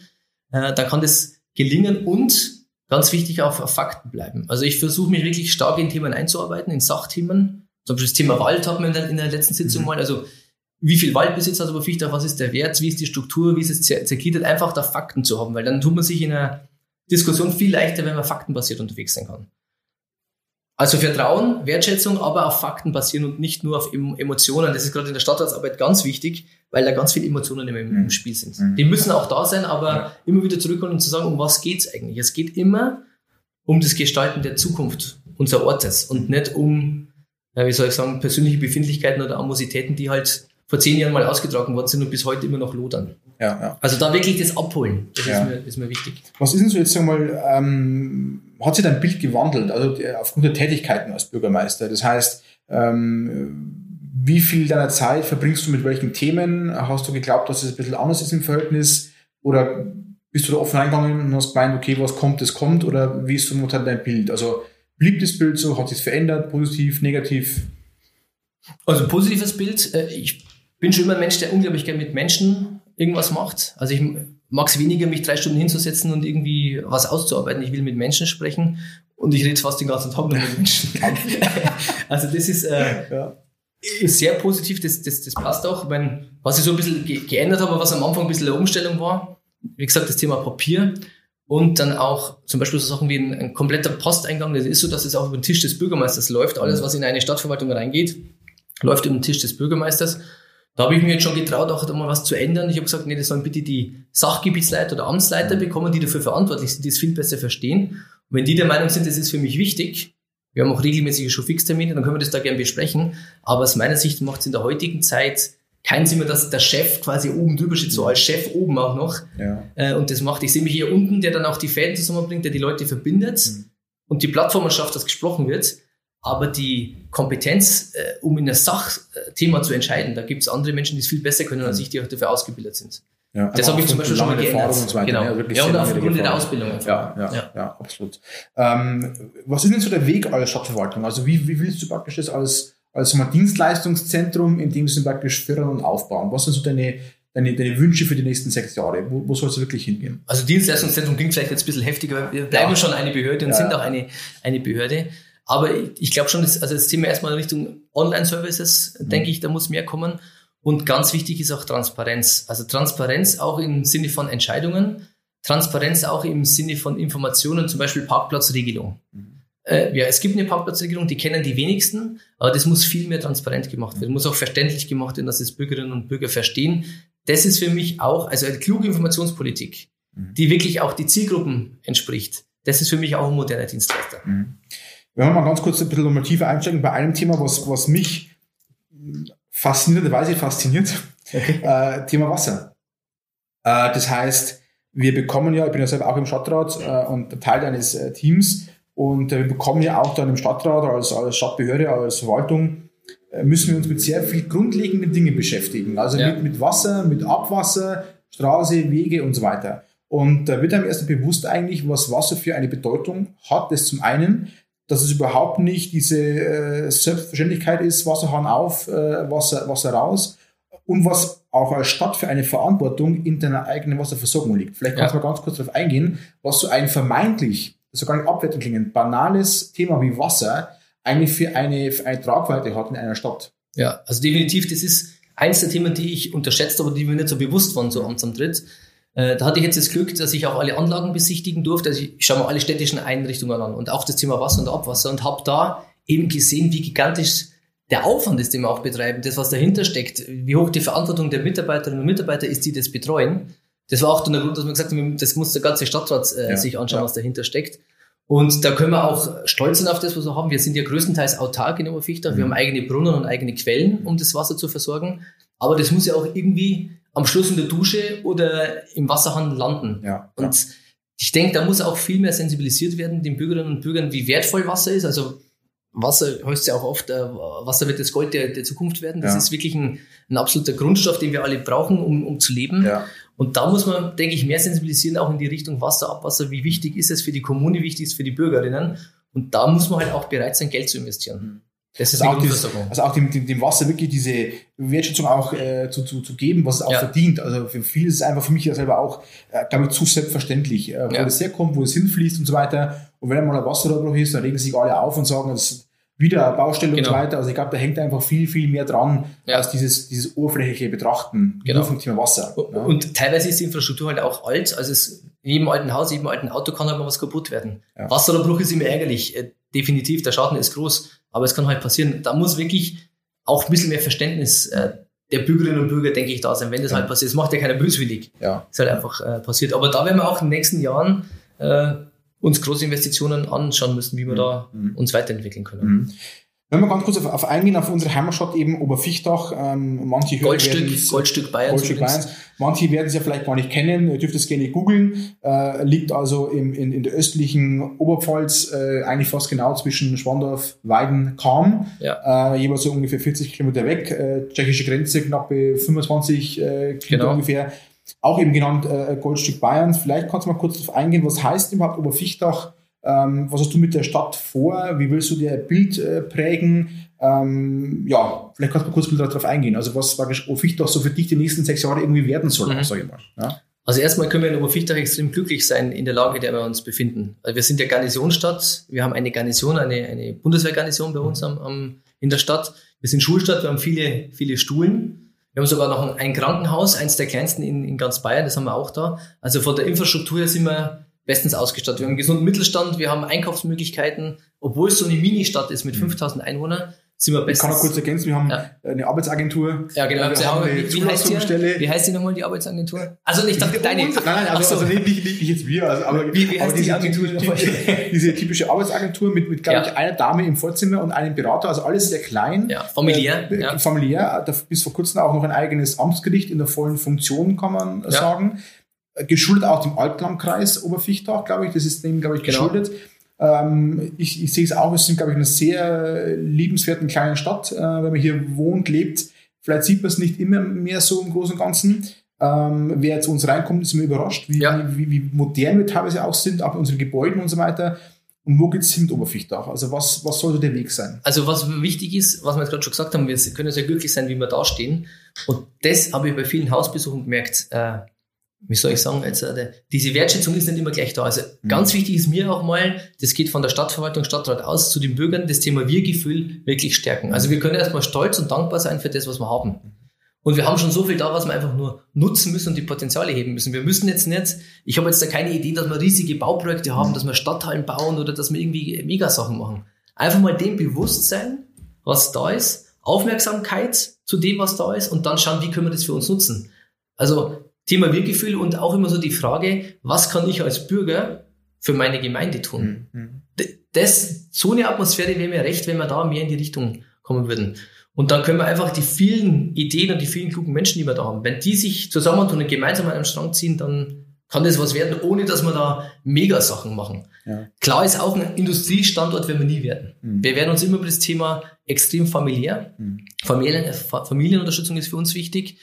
Äh, da kann das gelingen und ganz wichtig auch auf Fakten bleiben. Also ich versuche mich wirklich stark in Themen einzuarbeiten, in Sachthemen. Zum Beispiel das Thema Wald hatten wir in der, in der letzten Sitzung mhm. mal. Also wie viel Waldbesitz hat Oberfichtach, was ist der Wert, wie ist die Struktur, wie ist es zergliedert, einfach da Fakten zu haben, weil dann tut man sich in einer Diskussion viel leichter, wenn man faktenbasiert unterwegs sein kann. Also Vertrauen, Wertschätzung, aber auf Fakten basieren und nicht nur auf Emotionen. Das ist gerade in der Stadtratsarbeit ganz wichtig, weil da ganz viele Emotionen im, mhm. Spiel sind. Mhm. Die müssen auch da sein, aber ja. immer wieder zurückkommen und zu sagen, um was geht's eigentlich? Es geht immer um das Gestalten der Zukunft unseres Ortes und nicht um, wie soll ich sagen, persönliche Befindlichkeiten oder Amositäten, die halt vor zehn Jahren mal ausgetragen worden sind und bis heute immer noch lodern. Ja, ja. Also da wirklich das Abholen, das ja. ist, mir, ist mir wichtig. Was ist denn so jetzt einmal, ähm, hat sich dein Bild gewandelt, also aufgrund der Tätigkeiten als Bürgermeister? Das heißt, ähm, wie viel deiner Zeit verbringst du mit welchen Themen? Hast du geglaubt, dass es ein bisschen anders ist im Verhältnis? Oder bist du da offen reingegangen und hast gemeint, okay, was kommt, das kommt? Oder wie ist so momentan dein Bild? Also blieb das Bild so? Hat sich verändert? Positiv, negativ? Also positives Bild. Äh, ich bin schon immer ein Mensch, der unglaublich gerne mit Menschen irgendwas macht. Also ich mag es weniger, mich drei Stunden hinzusetzen und irgendwie was auszuarbeiten. Ich will mit Menschen sprechen und ich rede fast den ganzen Tag nur mit Menschen. [LAUGHS] also das ist, äh, ja. ist sehr positiv, das, das, das passt auch. Ich meine, was ich so ein bisschen ge geändert habe, was am Anfang ein bisschen eine Umstellung war, wie gesagt, das Thema Papier und dann auch zum Beispiel so Sachen wie ein, ein kompletter Posteingang. Das ist so, dass es auch über den Tisch des Bürgermeisters läuft. Alles, was in eine Stadtverwaltung reingeht, läuft über den Tisch des Bürgermeisters. Da habe ich mir jetzt schon getraut, auch mal was zu ändern. Ich habe gesagt, nee, das sollen bitte die Sachgebietsleiter oder Amtsleiter bekommen, die dafür verantwortlich sind, die es viel besser verstehen. Und wenn die der Meinung sind, das ist für mich wichtig, wir haben auch regelmäßige Showfix-Termine, dann können wir das da gerne besprechen. Aber aus meiner Sicht macht es in der heutigen Zeit keinen Sinn mehr, dass der Chef quasi oben drüber steht, so als Chef oben auch noch. Ja. Äh, und das macht, ich sehe mich hier unten, der dann auch die Fäden zusammenbringt, der die Leute verbindet mhm. und die Plattformen schafft, dass gesprochen wird. Aber die Kompetenz, äh, um in das Sachthema zu entscheiden, da gibt es andere Menschen, die es viel besser können als ich, die auch dafür ausgebildet sind. Ja, das habe ich zum Beispiel schon mal geändert. Und so weiter, genau. ja, ja, und aufgrund der Ausbildung. Ja, ja, ja, ja. absolut. Ähm, was ist denn so der Weg als Stadtverwaltung? Also wie, wie willst du praktisch das als, als mal Dienstleistungszentrum in dem Sinne praktisch fördern und aufbauen? Was sind so deine, deine, deine Wünsche für die nächsten sechs Jahre? Wo, wo soll es wirklich hingehen? Also Dienstleistungszentrum klingt vielleicht jetzt ein bisschen heftiger. Wir bleiben ja. schon eine Behörde und sind auch eine, eine Behörde. Aber ich glaube schon, dass, also das Thema erstmal Richtung Online-Services, mhm. denke ich, da muss mehr kommen. Und ganz wichtig ist auch Transparenz. Also Transparenz auch im Sinne von Entscheidungen, Transparenz auch im Sinne von Informationen, zum Beispiel Parkplatzregelung. Mhm. Äh, ja, es gibt eine Parkplatzregelung, die kennen die wenigsten, aber das muss viel mehr transparent gemacht werden, muss auch verständlich gemacht werden, dass es Bürgerinnen und Bürger verstehen. Das ist für mich auch, also eine kluge Informationspolitik, mhm. die wirklich auch die Zielgruppen entspricht. Das ist für mich auch ein moderner Dienstleister. Mhm. Wenn wir mal ganz kurz ein bisschen nochmal tiefer einsteigen bei einem Thema, was, was mich faszinierenderweise fasziniert, okay. äh, Thema Wasser. Äh, das heißt, wir bekommen ja, ich bin ja selber auch im Stadtrat äh, und Teil eines äh, Teams und äh, wir bekommen ja auch dann im Stadtrat als, als Stadtbehörde, als Verwaltung, äh, müssen wir uns mit sehr viel grundlegenden Dingen beschäftigen. Also ja. mit, mit Wasser, mit Abwasser, Straße, Wege und so weiter. Und da wird einem erst bewusst eigentlich, was Wasser für eine Bedeutung hat. Das zum einen, dass es überhaupt nicht diese äh, Selbstverständlichkeit ist, Wasserhahn auf, äh, Wasser, Wasser raus und was auch als Stadt für eine Verantwortung in deiner eigenen Wasserversorgung liegt. Vielleicht kannst du mal ganz kurz darauf eingehen, was so ein vermeintlich, sogar nicht abwertend klingend, banales Thema wie Wasser eigentlich für eine, für eine Tragweite hat in einer Stadt. Ja, also definitiv, das ist eins der Themen, die ich unterschätzt, aber die mir nicht so bewusst waren, so Amtsantritt. Äh, da hatte ich jetzt das Glück, dass ich auch alle Anlagen besichtigen durfte. Also ich schaue mir alle städtischen Einrichtungen an und auch das Thema Wasser und Abwasser und habe da eben gesehen, wie gigantisch der Aufwand ist, den wir auch betreiben, das, was dahinter steckt, wie hoch die Verantwortung der Mitarbeiterinnen und Mitarbeiter ist, die das betreuen. Das war auch der Grund, dass wir gesagt haben, das muss der ganze Stadtrat äh, ja, sich anschauen, ja. was dahinter steckt. Und da können wir auch stolz sein auf das, was wir haben. Wir sind ja größtenteils autark in Oberfichtach. Mhm. Wir haben eigene Brunnen und eigene Quellen, um das Wasser zu versorgen. Aber das muss ja auch irgendwie am Schluss in der Dusche oder im Wasserhahn landen. Ja, und ja. ich denke, da muss auch viel mehr sensibilisiert werden, den Bürgerinnen und Bürgern, wie wertvoll Wasser ist. Also Wasser heißt ja auch oft, äh, Wasser wird das Gold der, der Zukunft werden. Das ja. ist wirklich ein, ein, absoluter Grundstoff, den wir alle brauchen, um, um zu leben. Und da muss man, denke ich, mehr sensibilisieren, auch in die Richtung Wasser, Abwasser. Wie wichtig ist es für die Kommune, wie wichtig ist es für die Bürgerinnen? Und da muss man halt auch bereit sein, Geld zu investieren. Das ist also auch, dieses, Grundversorgung. also auch dem, dem, dem Wasser wirklich diese Wertschätzung auch äh, zu, zu, zu geben, was es auch Ja. verdient. Also für viele ist es einfach für mich ja selber auch, äh, glaube ich, zu selbstverständlich, äh, wo Ja. das herkommt, wo es hinfließt und so weiter. Und wenn einmal ein Wasserrohrbruch ist, dann regen sich alle auf und sagen, das wieder Baustelle und Genau. so weiter. Also ich glaube, da hängt einfach viel, viel mehr dran, Ja. als dieses, dieses oberflächliche Betrachten Genau. nur vom Thema Wasser. ne? Und teilweise ist die Infrastruktur halt auch alt. Also es, in jedem alten Haus, in jedem alten Auto kann halt mal was kaputt werden. Ja. Wasserrohrbruch ist immer ärgerlich. Äh, Definitiv, der Schaden ist groß. Aber es kann halt passieren. Da muss wirklich auch ein bisschen mehr Verständnis äh, der Bürgerinnen und Bürger, denke ich, da sein, wenn das Ja. halt passiert. Das macht ja keiner böswillig. ja. Ist halt einfach äh, passiert. Aber da werden wir auch in den nächsten Jahren äh, uns große Investitionen anschauen müssen, wie wir da Mhm. uns weiterentwickeln können. Mhm. Wenn wir ganz kurz auf, auf eingehen, auf unsere Heimatstadt eben Oberfichtach, ähm, manche Goldstück, Goldstück Bayern. Goldstück Bayerns. Manche werden es ja vielleicht gar nicht kennen, ihr dürft es gerne googeln. Äh, liegt also im, in, in der östlichen Oberpfalz, äh, eigentlich fast genau zwischen Schwandorf, Weiden, Kam. Ja. Äh, jeweils so ungefähr 40 Kilometer weg. Äh, tschechische Grenze, knappe 25 äh, Kilometer Genau. ungefähr. Auch eben genannt äh, Goldstück Bayerns. Vielleicht kannst du mal kurz darauf eingehen, was heißt überhaupt Oberfichtach? Ähm, was hast du mit der Stadt vor? Wie willst du dir ein Bild äh, prägen? Ähm, ja, vielleicht kannst du mal kurz darauf eingehen. Also was praktisch Oberfichtach so für dich die nächsten sechs Jahre irgendwie werden soll, Mhm. sage ich mal. Ja? Also erstmal können wir in Oberfichtach extrem glücklich sein in der Lage, in der wir uns befinden. Also wir sind ja Garnisonsstadt, wir haben eine Garnison, eine, eine Bundeswehrgarnison bei uns am, am, in der Stadt. Wir sind Schulstadt, wir haben viele, viele Stuhlen. Wir haben sogar noch ein, Krankenhaus, eins der kleinsten in, in ganz Bayern, das haben wir auch da. Also von der Infrastruktur her sind wir bestens ausgestattet. Wir haben einen gesunden Mittelstand, wir haben Einkaufsmöglichkeiten. Obwohl es so eine Mini-Stadt ist mit 5000 Einwohnern, sind wir Mhm. Ich kann noch kurz ergänzen, wir haben Ja. eine Arbeitsagentur. ja, genau. Wir haben eine wie, heißt die, Zulassungsstelle. wie heißt die nochmal, die Arbeitsagentur? Also nicht dachte, deine. Nein, nein, also, so. also nicht, nicht, nicht jetzt wir, also, aber, Wie- wie aber heißt die diese, Agentur typische, [LAUGHS] diese typische Arbeitsagentur mit, mit glaube Ja. ich, einer Dame im Vorzimmer und einem Berater, also alles sehr klein. Ja, familiär, Äh, ja. Familiär, bis vor kurzem auch noch ein eigenes Amtsgericht in der vollen Funktion, kann man sagen. Geschuldet auch dem Altlandkreis Oberfichtach, glaube ich, das ist dem, glaube ich, Genau. Ähm, ich, ich sehe es auch, wir sind, glaube ich, in einer sehr liebenswerten kleinen Stadt. Äh, wenn man hier wohnt, lebt, vielleicht sieht man es nicht immer mehr so im Großen und Ganzen. Ähm, wer zu uns reinkommt, ist immer überrascht, wie, Ja. wie, wie modern wir teilweise auch sind, auch in unseren Gebäuden und so weiter. Und wo geht's hin mit Oberfichtach? Also was, was soll so der Weg sein? Also was wichtig ist, was wir jetzt gerade schon gesagt haben, wir können sehr glücklich sein, wie wir da stehen. Und das habe ich bei vielen Hausbesuchen gemerkt. Äh, wie soll ich sagen, jetzt, äh, diese Wertschätzung ist nicht immer gleich da. Also Mhm. ganz wichtig ist mir auch mal, das geht von der Stadtverwaltung, Stadtrat aus zu den Bürgern, das Thema Wir-Gefühl wirklich stärken. Also wir können erstmal stolz und dankbar sein für das, was wir haben. Und wir haben schon so viel da, was wir einfach nur nutzen müssen und die Potenziale heben müssen. Wir müssen jetzt nicht, ich habe jetzt da keine Idee, dass wir riesige Bauprojekte haben, dass wir Stadthallen bauen oder dass wir irgendwie Megasachen machen. Einfach mal dem Bewusstsein, was da ist, Aufmerksamkeit zu dem, was da ist und dann schauen, wie können wir das für uns nutzen. Also Thema Wir-Gefühl und auch immer so die Frage, was kann ich als Bürger für meine Gemeinde tun? Mhm. D- Das, so eine Atmosphäre wäre mir recht, wenn wir da mehr in die Richtung kommen würden. Und dann können wir einfach die vielen Ideen und die vielen klugen Menschen, die wir da haben, wenn die sich zusammentun und gemeinsam an einem Strang ziehen, dann kann das was werden, ohne dass wir da Mega-Sachen machen. Ja. Klar ist auch ein Industriestandort, werden wir nie werden. Mhm. Wir werden uns immer über das Thema extrem familiär. Mhm. Familien, Fa- Familienunterstützung ist für uns wichtig.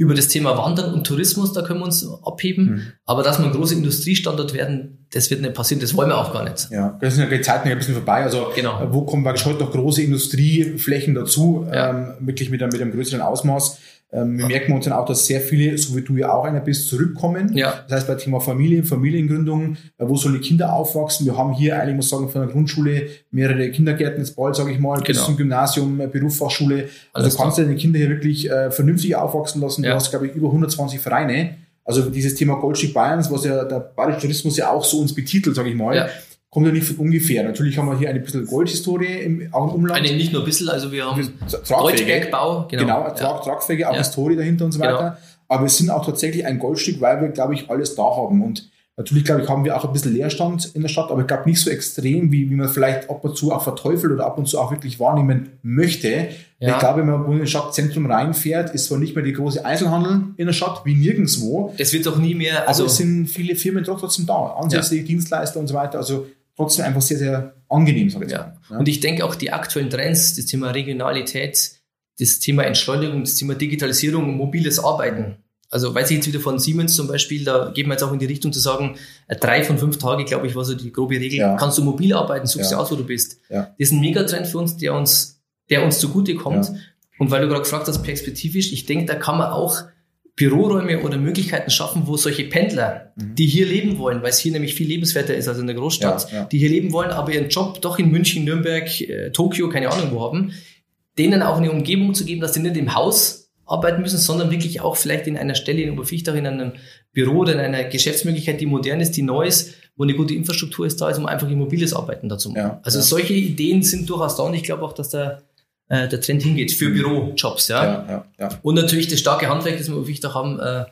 Über das Thema Wandern und Tourismus, da können wir uns abheben. Mhm. Aber dass wir ein großer Industriestandort werden, das wird nicht passieren. Das wollen wir auch gar nicht. Ja, das sind ja die Zeiten ja ein bisschen vorbei. Also Genau. äh, wo kommen praktisch heute noch große Industrieflächen dazu, Ja. ähm, wirklich mit einem, mit einem größeren Ausmaß. Ähm, wir merken uns dann auch, dass sehr viele, so wie du ja auch einer bist, zurückkommen. Ja. Das heißt, bei Thema Familie, Familiengründung, äh, wo sollen die Kinder aufwachsen? Wir haben hier eigentlich, muss ich sagen, von der Grundschule mehrere Kindergärten jetzt bald, sage ich mal, bis Genau. zum Gymnasium, äh, Berufsfachschule. Also du kannst deine Kinder hier wirklich äh, vernünftig aufwachsen lassen. Du Ja. hast, glaube ich, über 120 Vereine. Also dieses Thema Goldstück Bayerns, was ja der Bayerische Tourismus ja auch so uns betitelt, sage ich mal, Ja. Kommt ja nicht von ungefähr. Natürlich haben wir hier eine bisschen Goldhistorie im, auch im Umland. Eine, nicht nur ein bisschen, also wir haben. Goldbergbau, genau. Genau, Ja. trag, tragfähige, auch Ja. Historie dahinter und so Genau. weiter. Aber wir sind auch tatsächlich ein Goldstück, weil wir, glaube ich, alles da haben. Und natürlich, glaube ich, haben wir auch ein bisschen Leerstand in der Stadt, aber ich glaube nicht so extrem, wie, wie man vielleicht ab und zu auch verteufelt oder ab und zu auch wirklich wahrnehmen möchte. Ja. Ich glaube, wenn man in das Stadtzentrum reinfährt, ist zwar nicht mehr die große Einzelhandel in der Stadt, wie nirgendwo, Das wird auch nie mehr, also also es sind viele Firmen doch trotzdem da, ansässige Dienstleister und so weiter. Also trotzdem einfach sehr, sehr angenehm, sage ich Ja. mal. Ja. Und ich denke auch die aktuellen Trends, das Thema Regionalität, das Thema Entschleunigung, das Thema Digitalisierung, mobiles Arbeiten. Also weiß ich jetzt wieder von Siemens zum Beispiel, da geht man jetzt auch in die Richtung zu sagen, äh, drei von fünf Tage, glaube ich, war so die grobe Regel, Ja. kannst du mobil arbeiten, suchst Ja. dir aus, wo du bist. Ja. Das ist ein Megatrend für uns, der uns der uns zugutekommt. Ja. Und weil du gerade gefragt hast, perspektivisch, ich denke, da kann man auch Büroräume oder Möglichkeiten schaffen, wo solche Pendler, mhm. die hier leben wollen, weil es hier nämlich viel lebenswerter ist als in der Großstadt, ja, ja. die hier leben wollen, aber ihren Job doch in München, Nürnberg, äh, Tokio, keine Ahnung wo haben, denen auch eine Umgebung zu geben, dass sie nicht im Haus arbeiten müssen, sondern wirklich auch vielleicht in einer Stelle in Oberfichtach, in einem Büro oder in einer Geschäftsmöglichkeit, die modern ist, die neu ist, wo eine gute Infrastruktur ist da ist, um einfach immobiles Arbeiten dazu machen. Ja, also solche Ideen sind durchaus da und ich glaube auch, dass der äh, der Trend hingeht für Bürojobs. Ja? Ja, ja, ja. Und natürlich das starke Handwerk, das wir wichtig haben, äh,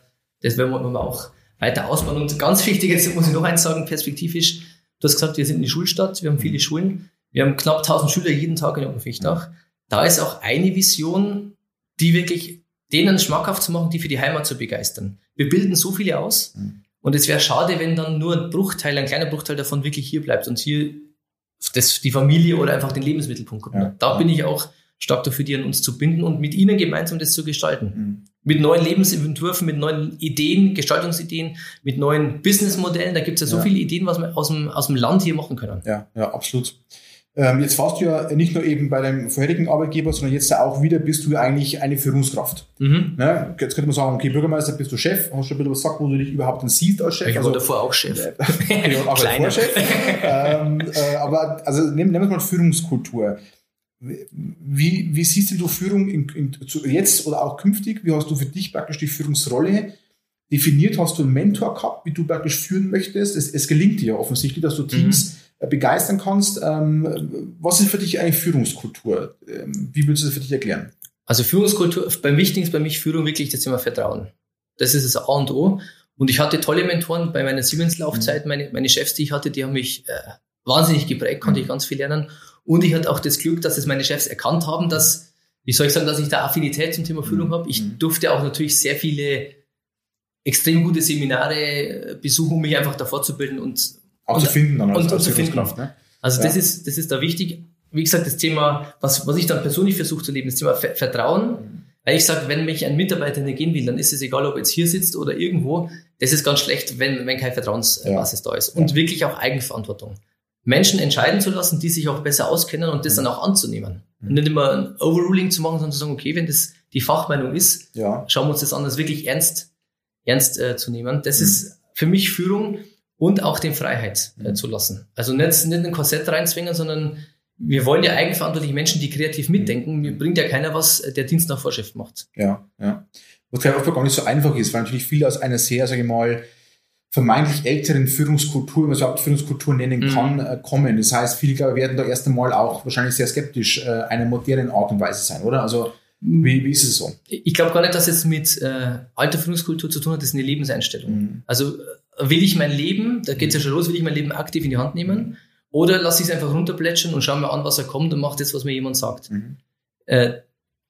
das werden wir auch weiter ausbauen. Und ganz wichtig, jetzt muss ich noch eins sagen, perspektivisch, du hast gesagt, wir sind eine Schulstadt, wir haben viele Schulen, wir haben knapp 1000 Schüler jeden Tag in Oberfichtach. Da ist auch eine Vision, die wirklich denen schmackhaft zu machen, die für die Heimat zu begeistern. Wir bilden so viele aus mhm. und es wäre schade, wenn dann nur ein Bruchteil, ein kleiner Bruchteil davon wirklich hier bleibt und hier das, die Familie oder einfach den Lebensmittelpunkt kommt. Ja. Da bin ich auch stark dafür, die an uns zu binden und mit ihnen gemeinsam das zu gestalten. Mhm. Mit neuen Lebensentwürfen, mit neuen Ideen, Gestaltungsideen, mit neuen Businessmodellen. Da gibt es ja so ja. viele Ideen, was wir aus dem, aus dem Land hier machen können. Ja, ja, absolut. Ähm, jetzt warst du ja nicht nur eben bei deinem vorherigen Arbeitgeber, sondern jetzt auch wieder bist du ja eigentlich eine Führungskraft. Mhm. Ne? Jetzt könnte man sagen, okay, Bürgermeister bist du Chef, hast schon ein bisschen was gesagt, wo du dich überhaupt dann siehst als Chef. Ich war also, davor auch Chef. Äh, ja, [LAUGHS] auch [LAUGHS] Kleiner. Chef. ähm, äh, aber also nehmen, nehmen wir mal Führungskultur. Wie, wie siehst du Führung in, in, jetzt oder auch künftig? Wie hast du für dich praktisch die Führungsrolle definiert? Hast du einen Mentor gehabt, wie du praktisch führen möchtest? Es, es gelingt dir offensichtlich, dass du mhm. Teams mhm. begeistern kannst. Ähm, was ist für dich eigentlich Führungskultur? Ähm, wie würdest du das für dich erklären? Also Führungskultur, beim Wichtigsten bei mich Führung wirklich das Thema Vertrauen. Das ist das A und O. Und ich hatte tolle Mentoren bei meiner Siemens-Laufzeit. Mhm. Meine, meine Chefs, die ich hatte, die haben mich äh, wahnsinnig geprägt, konnte mhm. ich ganz viel lernen. Und ich hatte auch das Glück, dass es meine Chefs erkannt haben, dass, wie soll ich sagen, dass ich da Affinität zum Thema Führung mhm. habe. Ich mhm. durfte auch natürlich sehr viele extrem gute Seminare besuchen, um mich einfach davor zu bilden und auch und, zu finden dann als, und, als zu finden. Ne? Also ja. das ist das ist da wichtig. Wie gesagt, das Thema, was was ich dann persönlich versuche zu leben, das Thema Vertrauen. Mhm. Weil ich sage, wenn mich ein Mitarbeiter nicht gehen will, dann ist es egal, ob er jetzt hier sitzt oder irgendwo. Das ist ganz schlecht, wenn, wenn keine Vertrauensbasis ja. da ist. Und ja. wirklich auch Eigenverantwortung. Menschen entscheiden zu lassen, die sich auch besser auskennen und das dann auch anzunehmen. Und nicht immer ein Overruling zu machen, sondern zu sagen, okay, wenn das die Fachmeinung ist, ja. schauen wir uns das an, das wirklich ernst, ernst äh, zu nehmen. Das mhm. ist für mich Führung und auch den Freiheit äh, mhm. zu lassen. Also nicht, nicht ein Korsett reinzwingen, sondern wir wollen ja eigenverantwortliche Menschen, die kreativ mitdenken. Mir bringt ja keiner was, der Dienst nach Vorschrift macht. Ja, ja. Was vielleicht auch gar nicht so einfach ist, weil natürlich viele aus einer sehr, sage ich mal, vermeintlich älteren Führungskultur, wenn man es überhaupt Führungskultur nennen mhm. kann, mhm. kommen. Das heißt, viele glaube, werden da erst einmal auch wahrscheinlich sehr skeptisch äh, einer modernen Art und Weise sein, oder? Also wie, wie ist es so? Ich glaube gar nicht, dass es mit äh, alter Führungskultur zu tun hat, das ist eine Lebenseinstellung. Mhm. Also äh, will ich mein Leben, da geht es ja schon los, will ich mein Leben aktiv in die Hand nehmen mhm. oder lasse ich es einfach runterplätschern und schaue mir an, was er kommt und mache das, was mir jemand sagt. Mhm. Äh,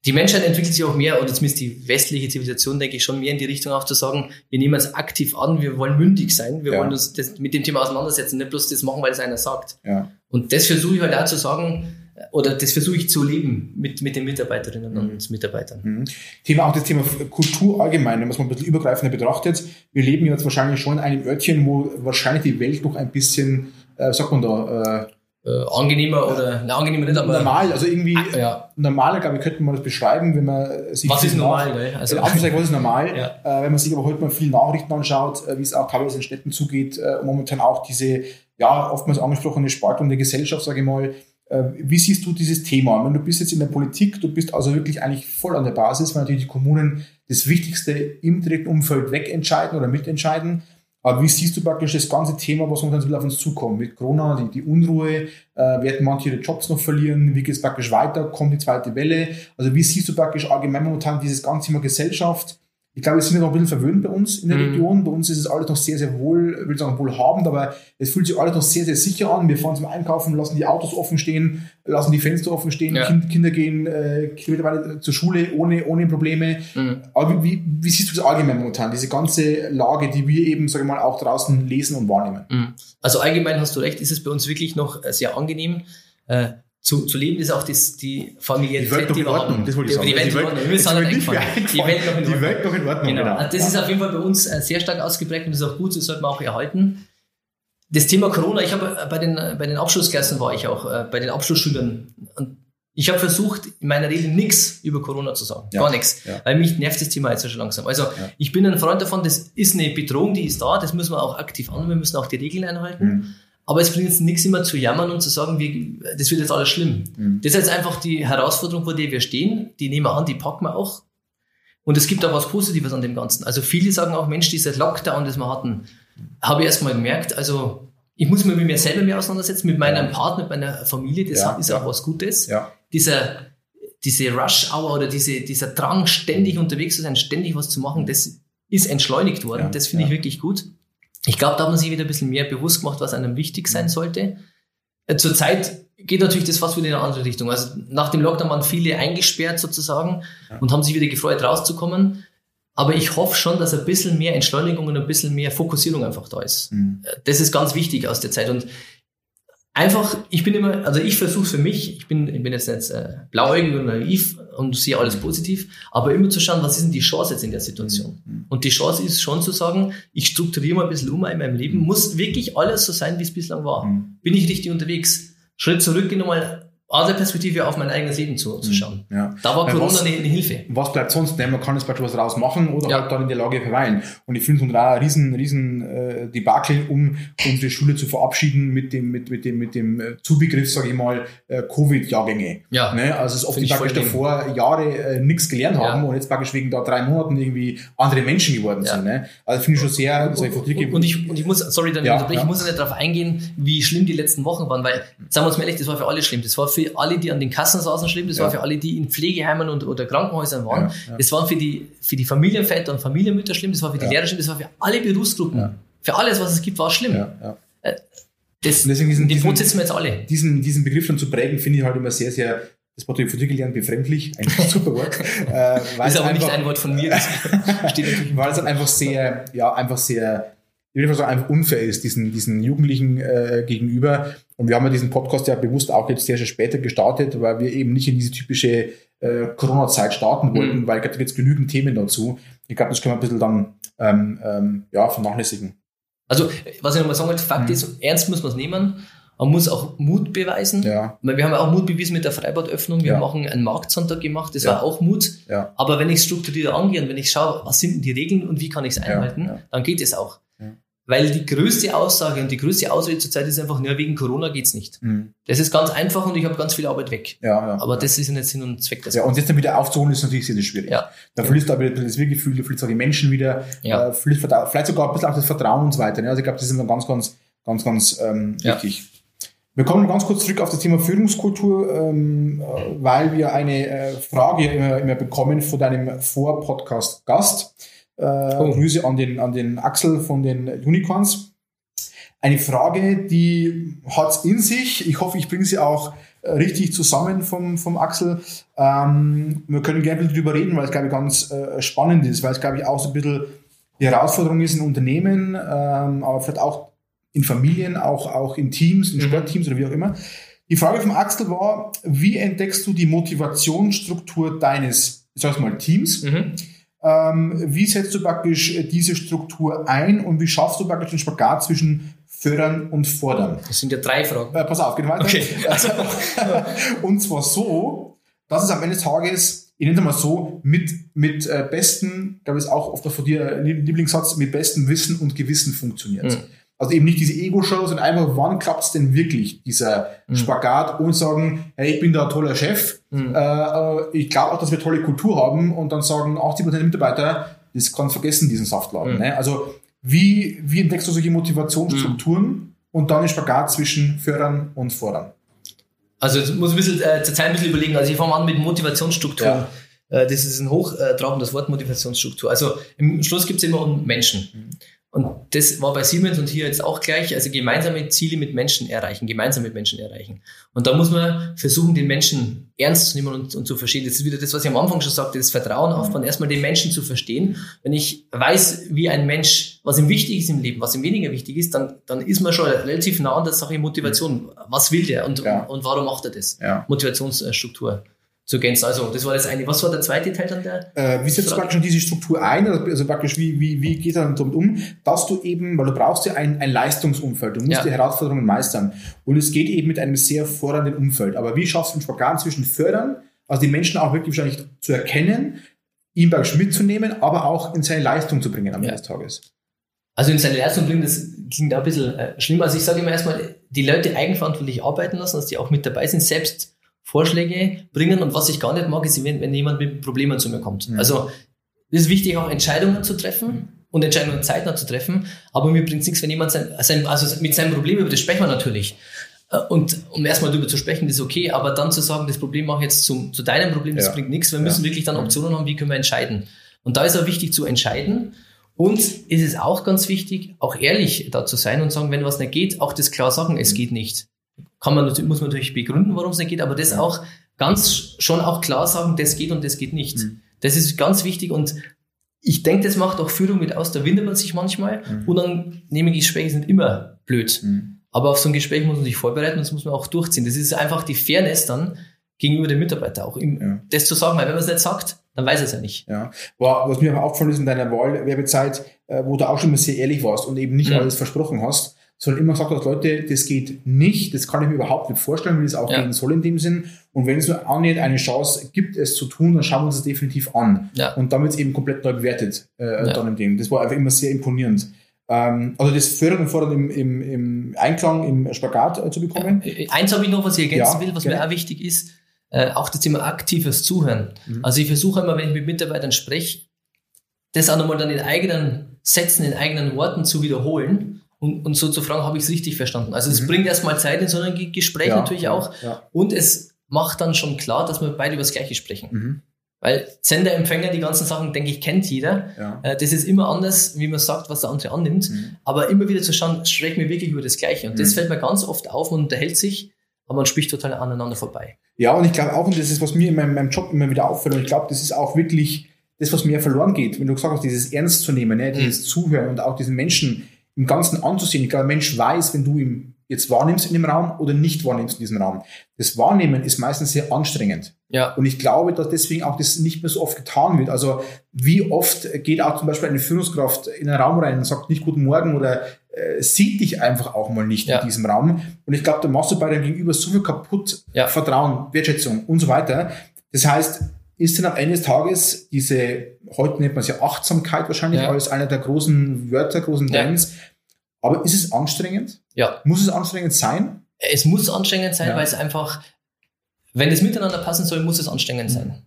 die Menschheit entwickelt sich auch mehr, oder zumindest die westliche Zivilisation, denke ich, schon mehr in die Richtung auch zu sagen, wir nehmen es aktiv an, wir wollen mündig sein, wir ja. wollen uns das mit dem Thema auseinandersetzen, nicht bloß das machen, weil es einer sagt. Ja. Und das versuche ich halt auch zu sagen, oder das versuche ich zu leben mit, mit den Mitarbeiterinnen mhm. und Mitarbeitern. Mhm. Thema auch das Thema Kultur allgemein, wenn man es mal ein bisschen übergreifender betrachtet. Wir leben jetzt wahrscheinlich schon in einem Örtchen, wo wahrscheinlich die Welt noch ein bisschen, äh, sagt man da, äh, äh, angenehmer oder, na, angenehmer nicht, aber. Normal, also irgendwie, ah, ja. normaler, glaube ich, könnte man das beschreiben, wenn man sich. Was ist normal, gell? Also, was ist normal? Ja. Äh, wenn man sich aber heute mal viele Nachrichten anschaut, äh, wie es auch teilweise in Städten zugeht, äh, momentan auch diese, ja, oftmals angesprochene Spaltung der Gesellschaft, sage ich mal. Äh, wie siehst du dieses Thema? Wenn du bist jetzt in der Politik, du bist also wirklich eigentlich voll an der Basis, weil natürlich die Kommunen das Wichtigste im direkten Umfeld wegentscheiden oder mitentscheiden. Aber wie siehst du praktisch das ganze Thema, was momentan auf uns zukommt? Mit Corona, die, die Unruhe, äh, werden manche ihre Jobs noch verlieren? Wie geht es praktisch weiter? Kommt die zweite Welle? Also wie siehst du praktisch allgemein momentan dieses ganze Thema Gesellschaft? Ich glaube, wir sind ja noch ein bisschen verwöhnt bei uns in der mhm. Region. Bei uns ist es alles noch sehr, sehr wohl, will sagen wohlhabend, aber es fühlt sich alles noch sehr, sehr sicher an. Wir fahren zum Einkaufen, lassen die Autos offen stehen, lassen die Fenster offen stehen, ja. kind, Kinder gehen äh, Kilometer zur Schule ohne, ohne Probleme. Mhm. Aber wie, wie siehst du das allgemein momentan, diese ganze Lage, die wir eben, sage ich mal, auch draußen lesen und wahrnehmen? Mhm. Also allgemein hast du recht, ist es bei uns wirklich noch sehr angenehm. Äh, zu, zu leben ist auch das, die Familiarität, die, die wir haben. Das wollte ich sagen. Die Welt, die Welt, die Welt, Welt noch in Ordnung. Welt noch in genau. genau. Also das ist auf jeden Fall bei uns äh, sehr stark ausgeprägt und das ist auch gut, das sollte man auch erhalten. Das Thema Corona, ich habe äh, bei den, bei den Abschlussklassen war ich auch, äh, bei den Abschlussschülern. Und Ich habe versucht, in meiner Rede nichts über Corona zu sagen. Ja. Gar nichts. Ja. Weil mich nervt das Thema jetzt schon langsam. Also ich bin ein Freund davon, das ist eine Bedrohung, die ist da, das müssen wir auch aktiv annehmen, wir müssen auch die Regeln einhalten. Mhm. Aber es bringt jetzt nichts immer zu jammern und zu sagen, wir, das wird jetzt alles schlimm. Mhm. Das ist jetzt einfach die Herausforderung, vor der wir stehen. Die nehmen wir an, die packen wir auch. Und es gibt auch was Positives an dem Ganzen. Also viele sagen auch, Mensch, dieser Lockdown, das wir hatten, habe ich erst mal gemerkt, also ich muss mich mit mir selber mehr auseinandersetzen, mit meinem. Partner, mit meiner Familie, das Ja, ist ja. auch was Gutes. Ja. Dieser, diese Rush-Hour oder diese, dieser Drang, ständig unterwegs zu sein, ständig was zu machen, das ist entschleunigt worden. Das finde ich wirklich gut. Ich glaube, da hat man sich wieder ein bisschen mehr bewusst gemacht, was einem wichtig sein sollte. Äh, Zurzeit geht natürlich das fast wieder in eine andere Richtung. Also nach dem Lockdown waren viele eingesperrt sozusagen Ja. und haben sich wieder gefreut, rauszukommen. Aber ich hoffe schon, dass ein bisschen mehr Entschleunigung und ein bisschen mehr Fokussierung einfach da ist. Mhm. Das ist ganz wichtig aus der Zeit. Und einfach, ich bin immer, also ich versuche für mich, ich bin, ich bin jetzt nicht äh, blauäugig und naiv und sehe alles positiv, aber immer zu schauen, was ist denn die Chance jetzt in der Situation? Mhm. Und die Chance ist schon zu sagen, ich strukturiere mal ein bisschen um in meinem Leben, muss wirklich alles so sein, wie es bislang war. Mhm. Bin ich richtig unterwegs? Schritt zurück, nochmal andere Perspektive auf mein eigenes Leben zu, zu schauen. Ja. Da war Ja, Corona was- eine, eine Hilfe. was bleibt sonst? Ne? Man kann jetzt praktisch was draus machen oder Ja. halt dann in der Lage verweilen. Und ich finde es da ein riesen, riesen äh, Debakel, um unsere Schule zu verabschieden mit dem, mit, mit dem, mit dem äh, Zubegriff, sage ich mal, äh, Covid-Jahrgänge. Ja. Ne? Also es ist oft die praktisch davor Jahre äh, nichts gelernt Ja. haben und jetzt praktisch wegen da drei Monaten irgendwie andere Menschen geworden Ja. sind. Ne? Also finde ich schon sehr, von dir Und, und, ich, und ich muss, sorry, dann Ja, ja. ich muss nicht darauf eingehen, wie schlimm die letzten Wochen waren, weil, sagen wir uns mal ehrlich, das war für alle schlimm. Das war für alle, die an den Kassen saßen, schlimm. Das Ja. war für alle, die in Pflegeheimen und, oder Krankenhäusern waren. Das waren für die, für die Familienväter und Familienmütter schlimm. Das war für die. Lehrer schlimm. Das war für alle Berufsgruppen. Für alles, was es gibt, war es schlimm. ja. Das, deswegen diesen- den sitzen wir jetzt alle. diesen, diesen Begriff dann zu prägen, finde ich halt immer sehr, sehr, das Wort von dir gelernt, befremdlich, ein [LAUGHS] super Wort. Äh, weil ist aber nicht einfach- ein Wort von mir. [LAUGHS] Steht natürlich weil es dann einfach sehr, ja, einfach sehr, ich würde sagen, einfach unfair ist, diesen, diesen Jugendlichen äh, gegenüber. Und wir haben ja diesen Podcast ja bewusst auch jetzt sehr, sehr später gestartet, weil wir eben nicht in diese typische äh, Corona-Zeit starten wollten, Mhm. weil ich glaube, da gibt es genügend Themen dazu. Ich glaube, das können wir ein bisschen dann ähm, ähm, ja, vernachlässigen. Also, was ich nochmal sagen wollte, Fakt Mhm. ist, ernst muss man es nehmen. Man muss auch Mut beweisen. Ja, Weil Wir haben auch Mut bewiesen mit der Freibadöffnung. Wir Ja. machen einen Marktsonntag gemacht. Das Ja. war auch Mut. ja, Aber wenn ich strukturiert angehe und wenn ich schaue, was sind denn die Regeln und wie kann ich es einhalten, dann geht es auch. Ja. Weil die größte Aussage und die größte Ausrede zurzeit ist einfach, nur wegen Corona geht's nicht. Mhm. Das ist ganz einfach und ich habe ganz viel Arbeit weg. ja, ja. Aber das ist ja nicht Sinn und Zweck des Ja, und jetzt dann wieder aufzuholen, ist natürlich sehr, sehr schwierig. Ja. Da verlierst du aber das Wir-Gefühl, du verlierst auch die Menschen wieder, Ja. äh, Vertra- vielleicht sogar ein bisschen auch das Vertrauen und so weiter. ne? Also ich glaube, das ist immer ganz, ganz, ganz, ganz ähm, Ja. wichtig. Wir kommen ganz kurz zurück auf das Thema Führungskultur, ähm, äh, weil wir eine äh, Frage immer, immer bekommen von deinem Vor-Podcast-Gast. Äh, Oh. Grüße an den, an den Axel von den Unicorns. Eine Frage, die hat's in sich. Ich hoffe, ich bringe sie auch äh, richtig zusammen vom, vom Axel. Ähm, wir können gerne ein bisschen drüber reden, weil es, glaube ich, ganz äh, spannend ist, weil es, glaube ich, auch so ein bisschen die Herausforderung ist in Unternehmen, ähm, aber vielleicht auch in Familien, auch, auch in Teams, in Mhm. Sportteams oder wie auch immer. Die Frage vom Axel war, wie entdeckst du die Motivationsstruktur deines, ich sag's mal, Teams? Mhm. Ähm, wie setzt du praktisch äh, diese Struktur ein und wie schaffst du praktisch den Spagat zwischen fördern und fordern? Das sind ja drei Fragen. Äh, pass auf, geht weiter. Okay. [LAUGHS] [LAUGHS] und zwar so, dass es am Ende des Tages, ich nenne es mal so, mit, mit äh, besten, glaube ich, auch oft von dir Lieblingssatz, mit bestem Wissen und Gewissen funktioniert. Mhm. Also eben nicht diese Ego-Show, sondern einfach, wann klappt es denn wirklich, dieser Mhm. Spagat, und sagen, hey, ich bin da ein toller Chef, Mhm. äh, ich glaube auch, dass wir tolle Kultur haben und dann sagen 80% der Mitarbeiter, das kannst vergessen, diesen Saftladen. Mhm. Ne? Also wie, wie entdeckst du solche Motivationsstrukturen und dann den Spagat zwischen fördern und fordern? Also jetzt muss ich ein bisschen, äh, zur Zeit ein bisschen überlegen. Also ich fange an mit Motivationsstrukturen. Äh, das ist ein hochtrabendes Wort, Motivationsstruktur. Also im Schluss geht es immer um Menschen. Und das war bei Siemens und hier jetzt auch gleich, also gemeinsame Ziele mit Menschen erreichen, gemeinsam mit Menschen erreichen. Und da muss man versuchen, den Menschen ernst zu nehmen und, und zu verstehen. Das ist wieder das, was ich am Anfang schon sagte, das Vertrauen aufbauen, erstmal den Menschen zu verstehen. Wenn ich weiß, wie ein Mensch, was ihm wichtig ist im Leben, was ihm weniger wichtig ist, dann, dann ist man schon relativ nah an der Sache Motivation. Was will der und, Ja. und warum macht er das? Ja. Motivationsstruktur. Zu ergänzen. Also das war das eine. Was war der zweite Teil dann der? Äh, wie setzt du praktisch diese Struktur ein? Also praktisch, wie, wie, wie geht er damit um, dass du eben, weil du brauchst ja ein, ein Leistungsumfeld, du musst Ja. die Herausforderungen meistern. Und es geht eben mit einem sehr fordernden Umfeld. Aber wie schaffst du einen Spagat zwischen fördern, also die Menschen auch wirklich wahrscheinlich zu erkennen, ihn praktisch mitzunehmen, aber auch in seine Leistung zu bringen am Ja. Ende des Tages? Also in seine Leistung bringen, das klingt auch ein bisschen äh, schlimm. Also ich sage immer erstmal, die Leute eigenverantwortlich arbeiten lassen, dass die auch mit dabei sind, selbst Vorschläge bringen. Und was ich gar nicht mag, ist, wenn, wenn jemand mit Problemen zu mir kommt. Mhm. Also es ist wichtig, auch Entscheidungen zu treffen und Entscheidungen zeitnah zu treffen. Aber mir bringt nichts, wenn jemand sein, sein, also mit seinem Problem, über das sprechen wir natürlich. Äh, Und um erstmal darüber zu sprechen, ist okay, aber dann zu sagen, das Problem mache ich jetzt zum, zu deinem Problem, das Ja. bringt nichts. Wir müssen Ja. wirklich dann Optionen haben, wie können wir entscheiden. Und da ist auch wichtig zu entscheiden. Und ist es auch ganz wichtig, auch ehrlich da zu sein und sagen, wenn was nicht geht, auch das klar sagen, es geht nicht. Kann man natürlich, muss man natürlich begründen, warum es nicht geht, aber das Ja. auch ganz schon auch klar sagen, das geht und das geht nicht. Mhm. Das ist ganz wichtig und ich denke, das macht auch Führung mit aus, da windet man sich manchmal. Mhm. Unangenehme Gespräche sind immer blöd. Mhm. Aber auf so ein Gespräch muss man sich vorbereiten und das muss man auch durchziehen. Das ist einfach die Fairness dann gegenüber dem Mitarbeiter auch. Ihm, Ja. Das zu sagen, weil wenn man es nicht sagt, dann weiß er es ja nicht. Ja. War, was mir aber aufgefallen ist in deiner Wahlwerbezeit, äh, wo du auch schon mal sehr ehrlich warst und eben nicht Mhm. alles versprochen hast, sondern immer gesagt hast, Leute, das geht nicht, das kann ich mir überhaupt nicht vorstellen, wie das auch Ja. gehen soll in dem Sinn. Und wenn es nur annähernd eine Chance gibt, es zu tun, dann schauen wir uns das definitiv an. Ja. Und damit es eben komplett neu bewertet, äh, Ja. dann in dem. Das war einfach immer sehr imponierend. Ähm, also das Fördern und Fordern im, im, im Einklang, im Spagat äh, zu bekommen. Äh, Eins habe ich noch, was ich ergänzen will, was gerne. mir auch wichtig ist, äh, auch das Thema aktives Zuhören. Mhm. Also ich versuche immer, wenn ich mit Mitarbeitern spreche, das auch nochmal dann in eigenen Sätzen, in eigenen Worten zu wiederholen und, und so zu fragen, habe ich es richtig verstanden? Also es Mhm. bringt erstmal Zeit in so einem Ge- Gespräch Ja, natürlich auch Ja. und es macht dann schon klar, dass wir beide über das Gleiche sprechen. Mhm. Weil Sender, Empfänger, die ganzen Sachen, denke ich, kennt jeder. Ja. Äh, Das ist immer anders, wie man sagt, was der andere annimmt. Mhm. Aber immer wieder zu schauen, sprechen wir wirklich über das Gleiche. Und das Mhm. fällt mir ganz oft auf, man unterhält sich, aber man spricht total aneinander vorbei. Ja, und ich glaube auch, und das ist, was mir in meinem, meinem Job immer wieder auffällt, und ich glaube, das ist auch wirklich das, was mir verloren geht, wenn du gesagt hast, dieses Ernst zu nehmen, ne, dieses Zuhören und auch diesen Menschen im Ganzen anzusehen. Ich glaube, ein Mensch weiß, wenn du ihn jetzt wahrnimmst in dem Raum oder nicht wahrnimmst in diesem Raum. Das Wahrnehmen ist meistens sehr anstrengend. Ja. Und ich glaube, dass deswegen auch das nicht mehr so oft getan wird. Also wie oft geht auch zum Beispiel eine Führungskraft in einen Raum rein und sagt nicht Guten Morgen oder äh, sieht dich einfach auch mal nicht Ja. in diesem Raum. Und ich glaube, da machst du bei deinem Gegenüber so viel kaputt, Ja. Vertrauen, Wertschätzung und so weiter. Das heißt, ist dann am Ende des Tages diese, heute nennt man es ja Achtsamkeit wahrscheinlich Ja. als einer der großen Wörter, großen Ja. Trends. Aber ist es anstrengend? Ja. Muss es anstrengend sein? Es muss anstrengend sein, Ja. weil es einfach, wenn es miteinander passen soll, muss es anstrengend Mhm. sein.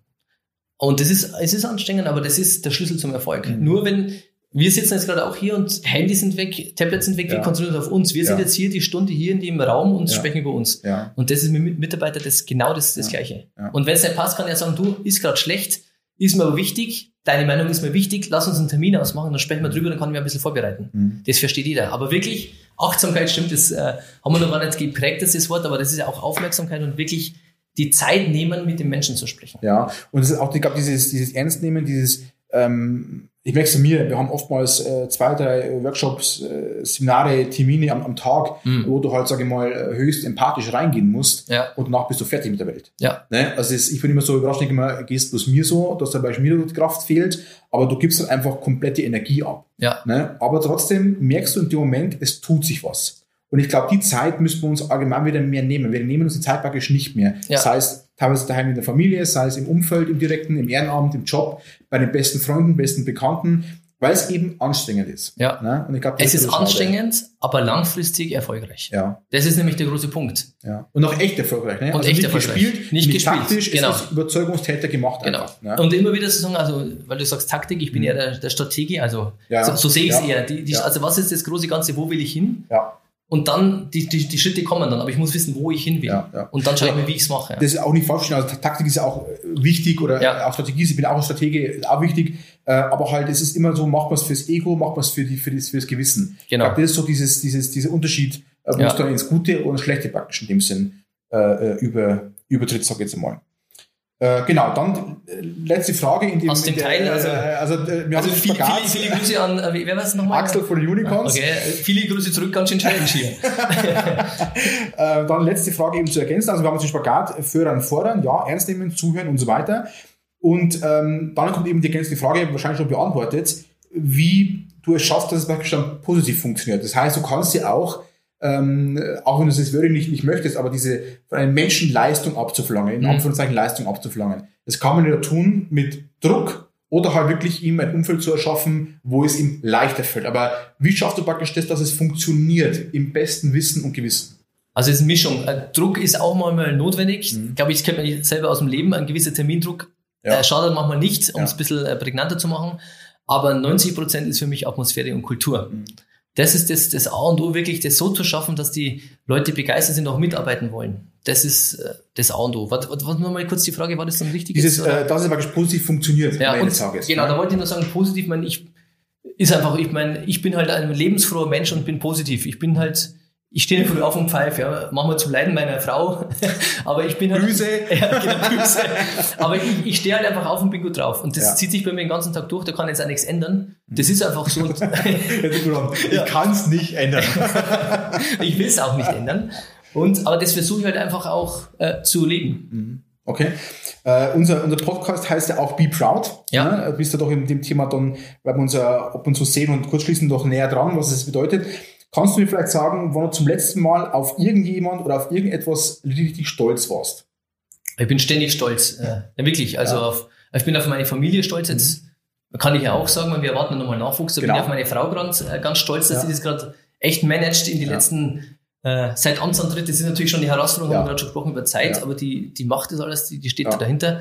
Und das ist, es ist anstrengend, aber das ist der Schlüssel zum Erfolg. Mhm. Nur wenn, wir sitzen jetzt gerade auch hier und Handys sind weg, Tablets sind weg, wir Ja. konzentrieren uns auf uns. Wir sind Ja. jetzt hier die Stunde hier in dem Raum und Ja. sprechen über uns. Und das ist mit Mitarbeiter das genau das, das. Gleiche. Und wenn es nicht passt, kann er sagen, du, ist gerade schlecht, ist mir aber wichtig, deine Meinung ist mir wichtig, lass uns einen Termin ausmachen, dann sprechen wir drüber, dann kann ich mir ein bisschen vorbereiten. Mhm. Das versteht jeder. Aber wirklich, Achtsamkeit stimmt, das äh, haben wir noch gar nicht geprägt, das, das Wort, aber das ist ja auch Aufmerksamkeit und wirklich die Zeit nehmen, mit dem Menschen zu sprechen. Ja, und es ist auch, ich glaube, dieses, dieses Ernstnehmen, dieses, ähm, ich merke es mir, wir haben oftmals äh, zwei, drei äh, Workshops, äh, Seminare, Termine am, am Tag, Mhm. wo du halt, sage ich mal, äh, höchst empathisch reingehen musst Ja. und danach bist du fertig mit der Welt. Ja. Ne? Also es, ich bin immer so überrascht, denke immer, gehst bloß mir so, dass dabei mir die Kraft fehlt, aber du gibst dann einfach komplette Energie ab. Ja. Ne? Aber trotzdem merkst du in dem Moment, es tut sich was. Und ich glaube, die Zeit müssen wir uns allgemein wieder mehr nehmen. Wir nehmen uns die Zeit praktisch nicht mehr. Ja. Sei es teilweise daheim in der Familie, sei es im Umfeld, im Direkten, im Ehrenamt, im Job, bei den besten Freunden, besten Bekannten, weil es eben anstrengend ist. Ja. Ne? Und ich glaube, das Es ist schade. anstrengend, aber langfristig erfolgreich. Ja, Das ist nämlich der große Punkt. ja. Und auch echt erfolgreich. Ne? Und echt nicht erfolgreich. gespielt, Nicht gespielt, taktisch, genau. es ist Überzeugungstäter gemacht Genau. einfach. Ne? Und immer wieder zu sagen, also, weil du sagst Taktik, ich bin eher der, der Stratege, also Ja. so, so sehe ich es Ja. eher. Die, die, Ja. Also was ist das große Ganze, wo will ich hin? Ja, Und dann, die, die, die Schritte kommen dann, aber ich muss wissen, wo ich hin will. Ja, ja. Und dann schaue ich mir, wie ich es mache. das ist auch nicht falsch. Also Taktik ist ja auch äh, wichtig oder Ja. auch Strategie. ist- Ich bin auch ein Stratege, auch wichtig. Äh, aber halt, es ist immer so, macht man es fürs Ego, macht man es für, die, für, das, für das Gewissen. Genau. Ich glaube, das ist so dieses, dieses, dieser Unterschied, äh, wo es dann ins Gute und ins Schlechte praktisch in dem Sinn äh, äh, über, übertritt, sag ich jetzt einmal. Äh, genau, dann äh, letzte Frage in dem, Aus dem der, Teil, also- äh, also, äh, wir Also haben viele, Spagat. viele, viele Grüße an, wer war es nochmal? Axel von Unicorns. Okay, viele Grüße zurück, ganz schön challenge hier. [LAUGHS] Dann letzte Frage eben zu ergänzen. Also wir haben uns den Spagat fördern, fordern, ja, ernst nehmen, zuhören und so weiter. Und ähm, dann kommt eben die ergänzende Frage, wahrscheinlich schon beantwortet, wie du es schaffst, dass es praktisch dann positiv funktioniert. Das heißt, du kannst ja auch, ähm, auch wenn du das wirklich nicht, nicht möchtest, aber diese von einem Menschen Leistung abzuverlangen, in Mhm. Anführungszeichen Leistung abzuverlangen. Das kann man ja tun mit Druck oder halt wirklich ihm ein Umfeld zu erschaffen, wo es ihm leichter fällt. Aber wie schaffst du praktisch das, dass es funktioniert im besten Wissen und Gewissen? Also es ist eine Mischung. Äh, Druck ist auch manchmal notwendig. Mhm. Ich glaube, ich kenne mich selber aus dem Leben. Ein gewisser Termindruck Ja. äh, schadet manchmal nicht, um Ja. es ein bisschen äh, prägnanter zu machen. Aber 90 Prozent ist für mich Atmosphäre und Kultur. Mhm. Das ist das, das A und O, wirklich das so zu schaffen, dass die Leute begeistert sind, auch mitarbeiten wollen. Das ist äh, das A und O. Was, was, nur mal kurz die Frage, war das dann richtig? Dieses, oder? äh, dass es praktisch positiv funktioniert Ja, und Tages. genau, ne? da wollte ich nur sagen, positiv, mein, ich ist einfach, ich meine, ich bin halt ein lebensfroher Mensch und bin positiv. Ich bin halt, ich stehe früh auf und pfeife, ja, manchmal zum Leiden meiner Frau, [LAUGHS] aber ich bin halt, Grüße. [LAUGHS] ja, genau, Grüße. Aber ich, ich stehe halt einfach auf und bin gut drauf. Und das Ja. zieht sich bei mir den ganzen Tag durch, da kann jetzt auch nichts ändern. Das ist einfach so. [LAUGHS] Und Ja, du, Ich kann es nicht ändern. ich will es auch nicht ändern. Und, aber das versuche ich halt einfach auch äh, zu leben. Okay. Äh, unser, unser Podcast heißt ja auch Be Proud. Ja. Ne? Du bist ja doch in dem Thema dann, weil wir uns ja ab und zu sehen und kurz schließen, doch näher dran, was es bedeutet. Kannst du mir vielleicht sagen, wann du zum letzten Mal auf irgendjemand oder auf irgendetwas richtig stolz warst? Ich bin ständig stolz. Äh, ja, wirklich. Also Ja. auf, ich bin auf meine Familie stolz. Jetzt kann ich ja auch sagen, weil wir erwarten nochmal Nachwuchs. Da bin Genau. ich auf meine Frau ganz, äh, ganz stolz, dass Ja. sie das gerade echt managt in die letzten, äh, seit Amtsantritt. Das ist natürlich schon die Herausforderung, Ja. haben wir gerade schon gesprochen über Zeit, Ja. aber die, die macht das alles, die, die steht Ja. da dahinter.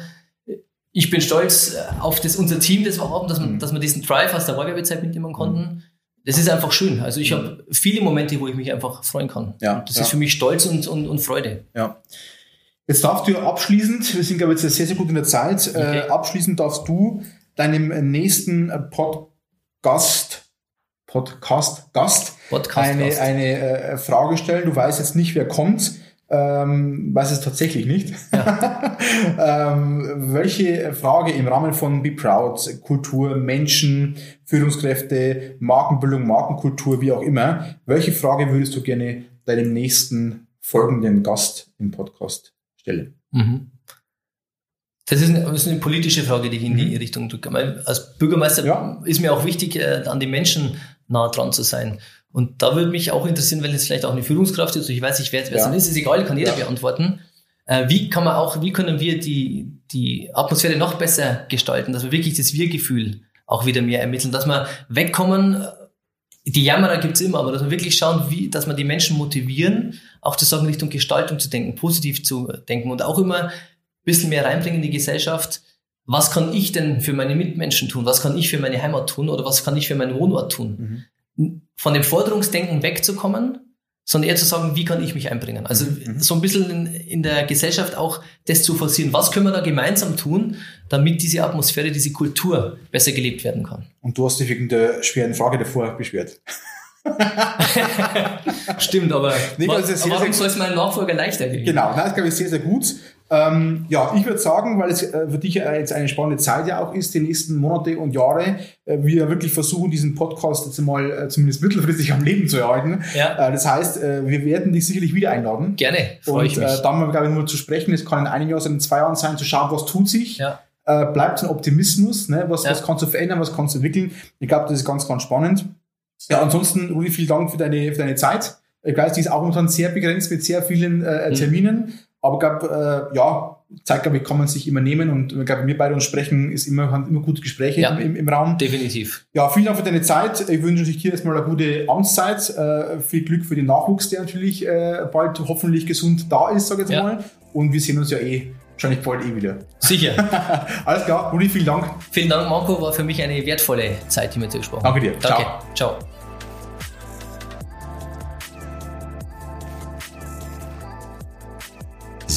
Ich bin stolz äh, auf das, unser Team, das wir haben, dass wir, Mhm. dass wir diesen Drive aus der Wahlwerbezeit mitnehmen konnten. Das ist einfach schön. Also ich habe viele Momente, wo ich mich einfach freuen kann. Ja, Das ja. ist für mich Stolz und, und, und Freude. Ja. Jetzt darfst du abschließend, wir sind glaube ich jetzt sehr, sehr gut in der Zeit, Okay. äh, abschließend darfst du deinem nächsten äh, Podcast, Podcast, Gast Podcast. eine, eine äh, Frage stellen. Du weißt jetzt nicht, wer kommt. Ähm, weiß es tatsächlich nicht. [LAUGHS] ähm, welche Frage im Rahmen von Be Proud, Kultur, Menschen, Führungskräfte, Markenbildung, Markenkultur, wie auch immer, welche Frage würdest du gerne deinem nächsten folgenden Gast im Podcast stellen? Mhm. Das ist, eine, das ist eine politische Frage, die ich in die Richtung drücke. Als Bürgermeister Mhm. Ja. ist mir auch wichtig, äh, an den Menschen nah dran zu sein. Und da würde mich auch interessieren, weil es vielleicht auch eine Führungskraft ist, ich weiß nicht, wer es Ja. dann ist, ist egal, kann jeder Ja. beantworten. Äh, Wie kann man auch, wie können wir die, die Atmosphäre noch besser gestalten, dass wir wirklich das Wir-Gefühl auch wieder mehr ermitteln, dass wir wegkommen, die Jammerer gibt's immer, aber dass wir wirklich schauen, wie, dass wir die Menschen motivieren, auch zu sagen, Richtung Gestaltung zu denken, positiv zu denken und auch immer ein bisschen mehr reinbringen in die Gesellschaft. Was kann ich denn für meine Mitmenschen tun? Was kann ich für meine Heimat tun? Oder was kann ich für meinen Wohnort tun? Von dem Forderungsdenken wegzukommen, sondern eher zu sagen, wie kann ich mich einbringen? Also so ein bisschen in, in der Gesellschaft auch das zu forcieren. Was können wir da gemeinsam tun, damit diese Atmosphäre, diese Kultur besser gelebt werden kann? Und du hast dich wegen der schweren Frage davor beschwert. [LAUGHS] Stimmt, aber Nee, wa- das ist sehr, warum soll es meinem Nachfolger leichter gehen? Genau, das glaube ich sehr, sehr gut. Ähm, ja, ich würde sagen, weil es äh, für dich jetzt eine spannende Zeit ja auch ist, die nächsten Monate und Jahre, äh, wir wirklich versuchen, diesen Podcast jetzt mal äh, zumindest mittelfristig am Leben zu erhalten. Ja. Äh, das heißt, äh, wir werden dich sicherlich wieder einladen. Gerne, freue ich mich. äh, dann mal, glaube ich, nur zu sprechen. Es kann in einem Jahr sein, in zwei Jahren sein, zu schauen, was tut sich. ja. Bleibt ein Optimismus, ne? was, Ja. was kannst du verändern, was kannst du entwickeln. Ich glaube, das ist ganz, ganz spannend. Ja, ansonsten, Rudi, vielen Dank für deine, für deine Zeit. Ich weiß, die ist auch momentan sehr begrenzt mit sehr vielen äh, Mhm. Terminen. Aber ich glaube, äh, ja, Zeit, glaube ich, kann man sich immer nehmen. Und ich glaube, wir beide uns sprechen, ist immer, haben immer gute Gespräche Ja. im, im, Raum. Definitiv. Ja, vielen Dank für deine Zeit. Ich wünsche euch hier erstmal eine gute Amtszeit. Äh, viel Glück für den Nachwuchs, der natürlich äh, bald hoffentlich gesund da ist, sage ich jetzt Ja. mal. Und wir sehen uns ja eh wahrscheinlich bald eh wieder. Sicher. [LAUGHS] Alles klar, Rudi, vielen Dank. Vielen Dank, Marco. War für mich eine wertvolle Zeit, die wir dir gesprochen haben. Danke dir. Danke. Ciao. Ciao.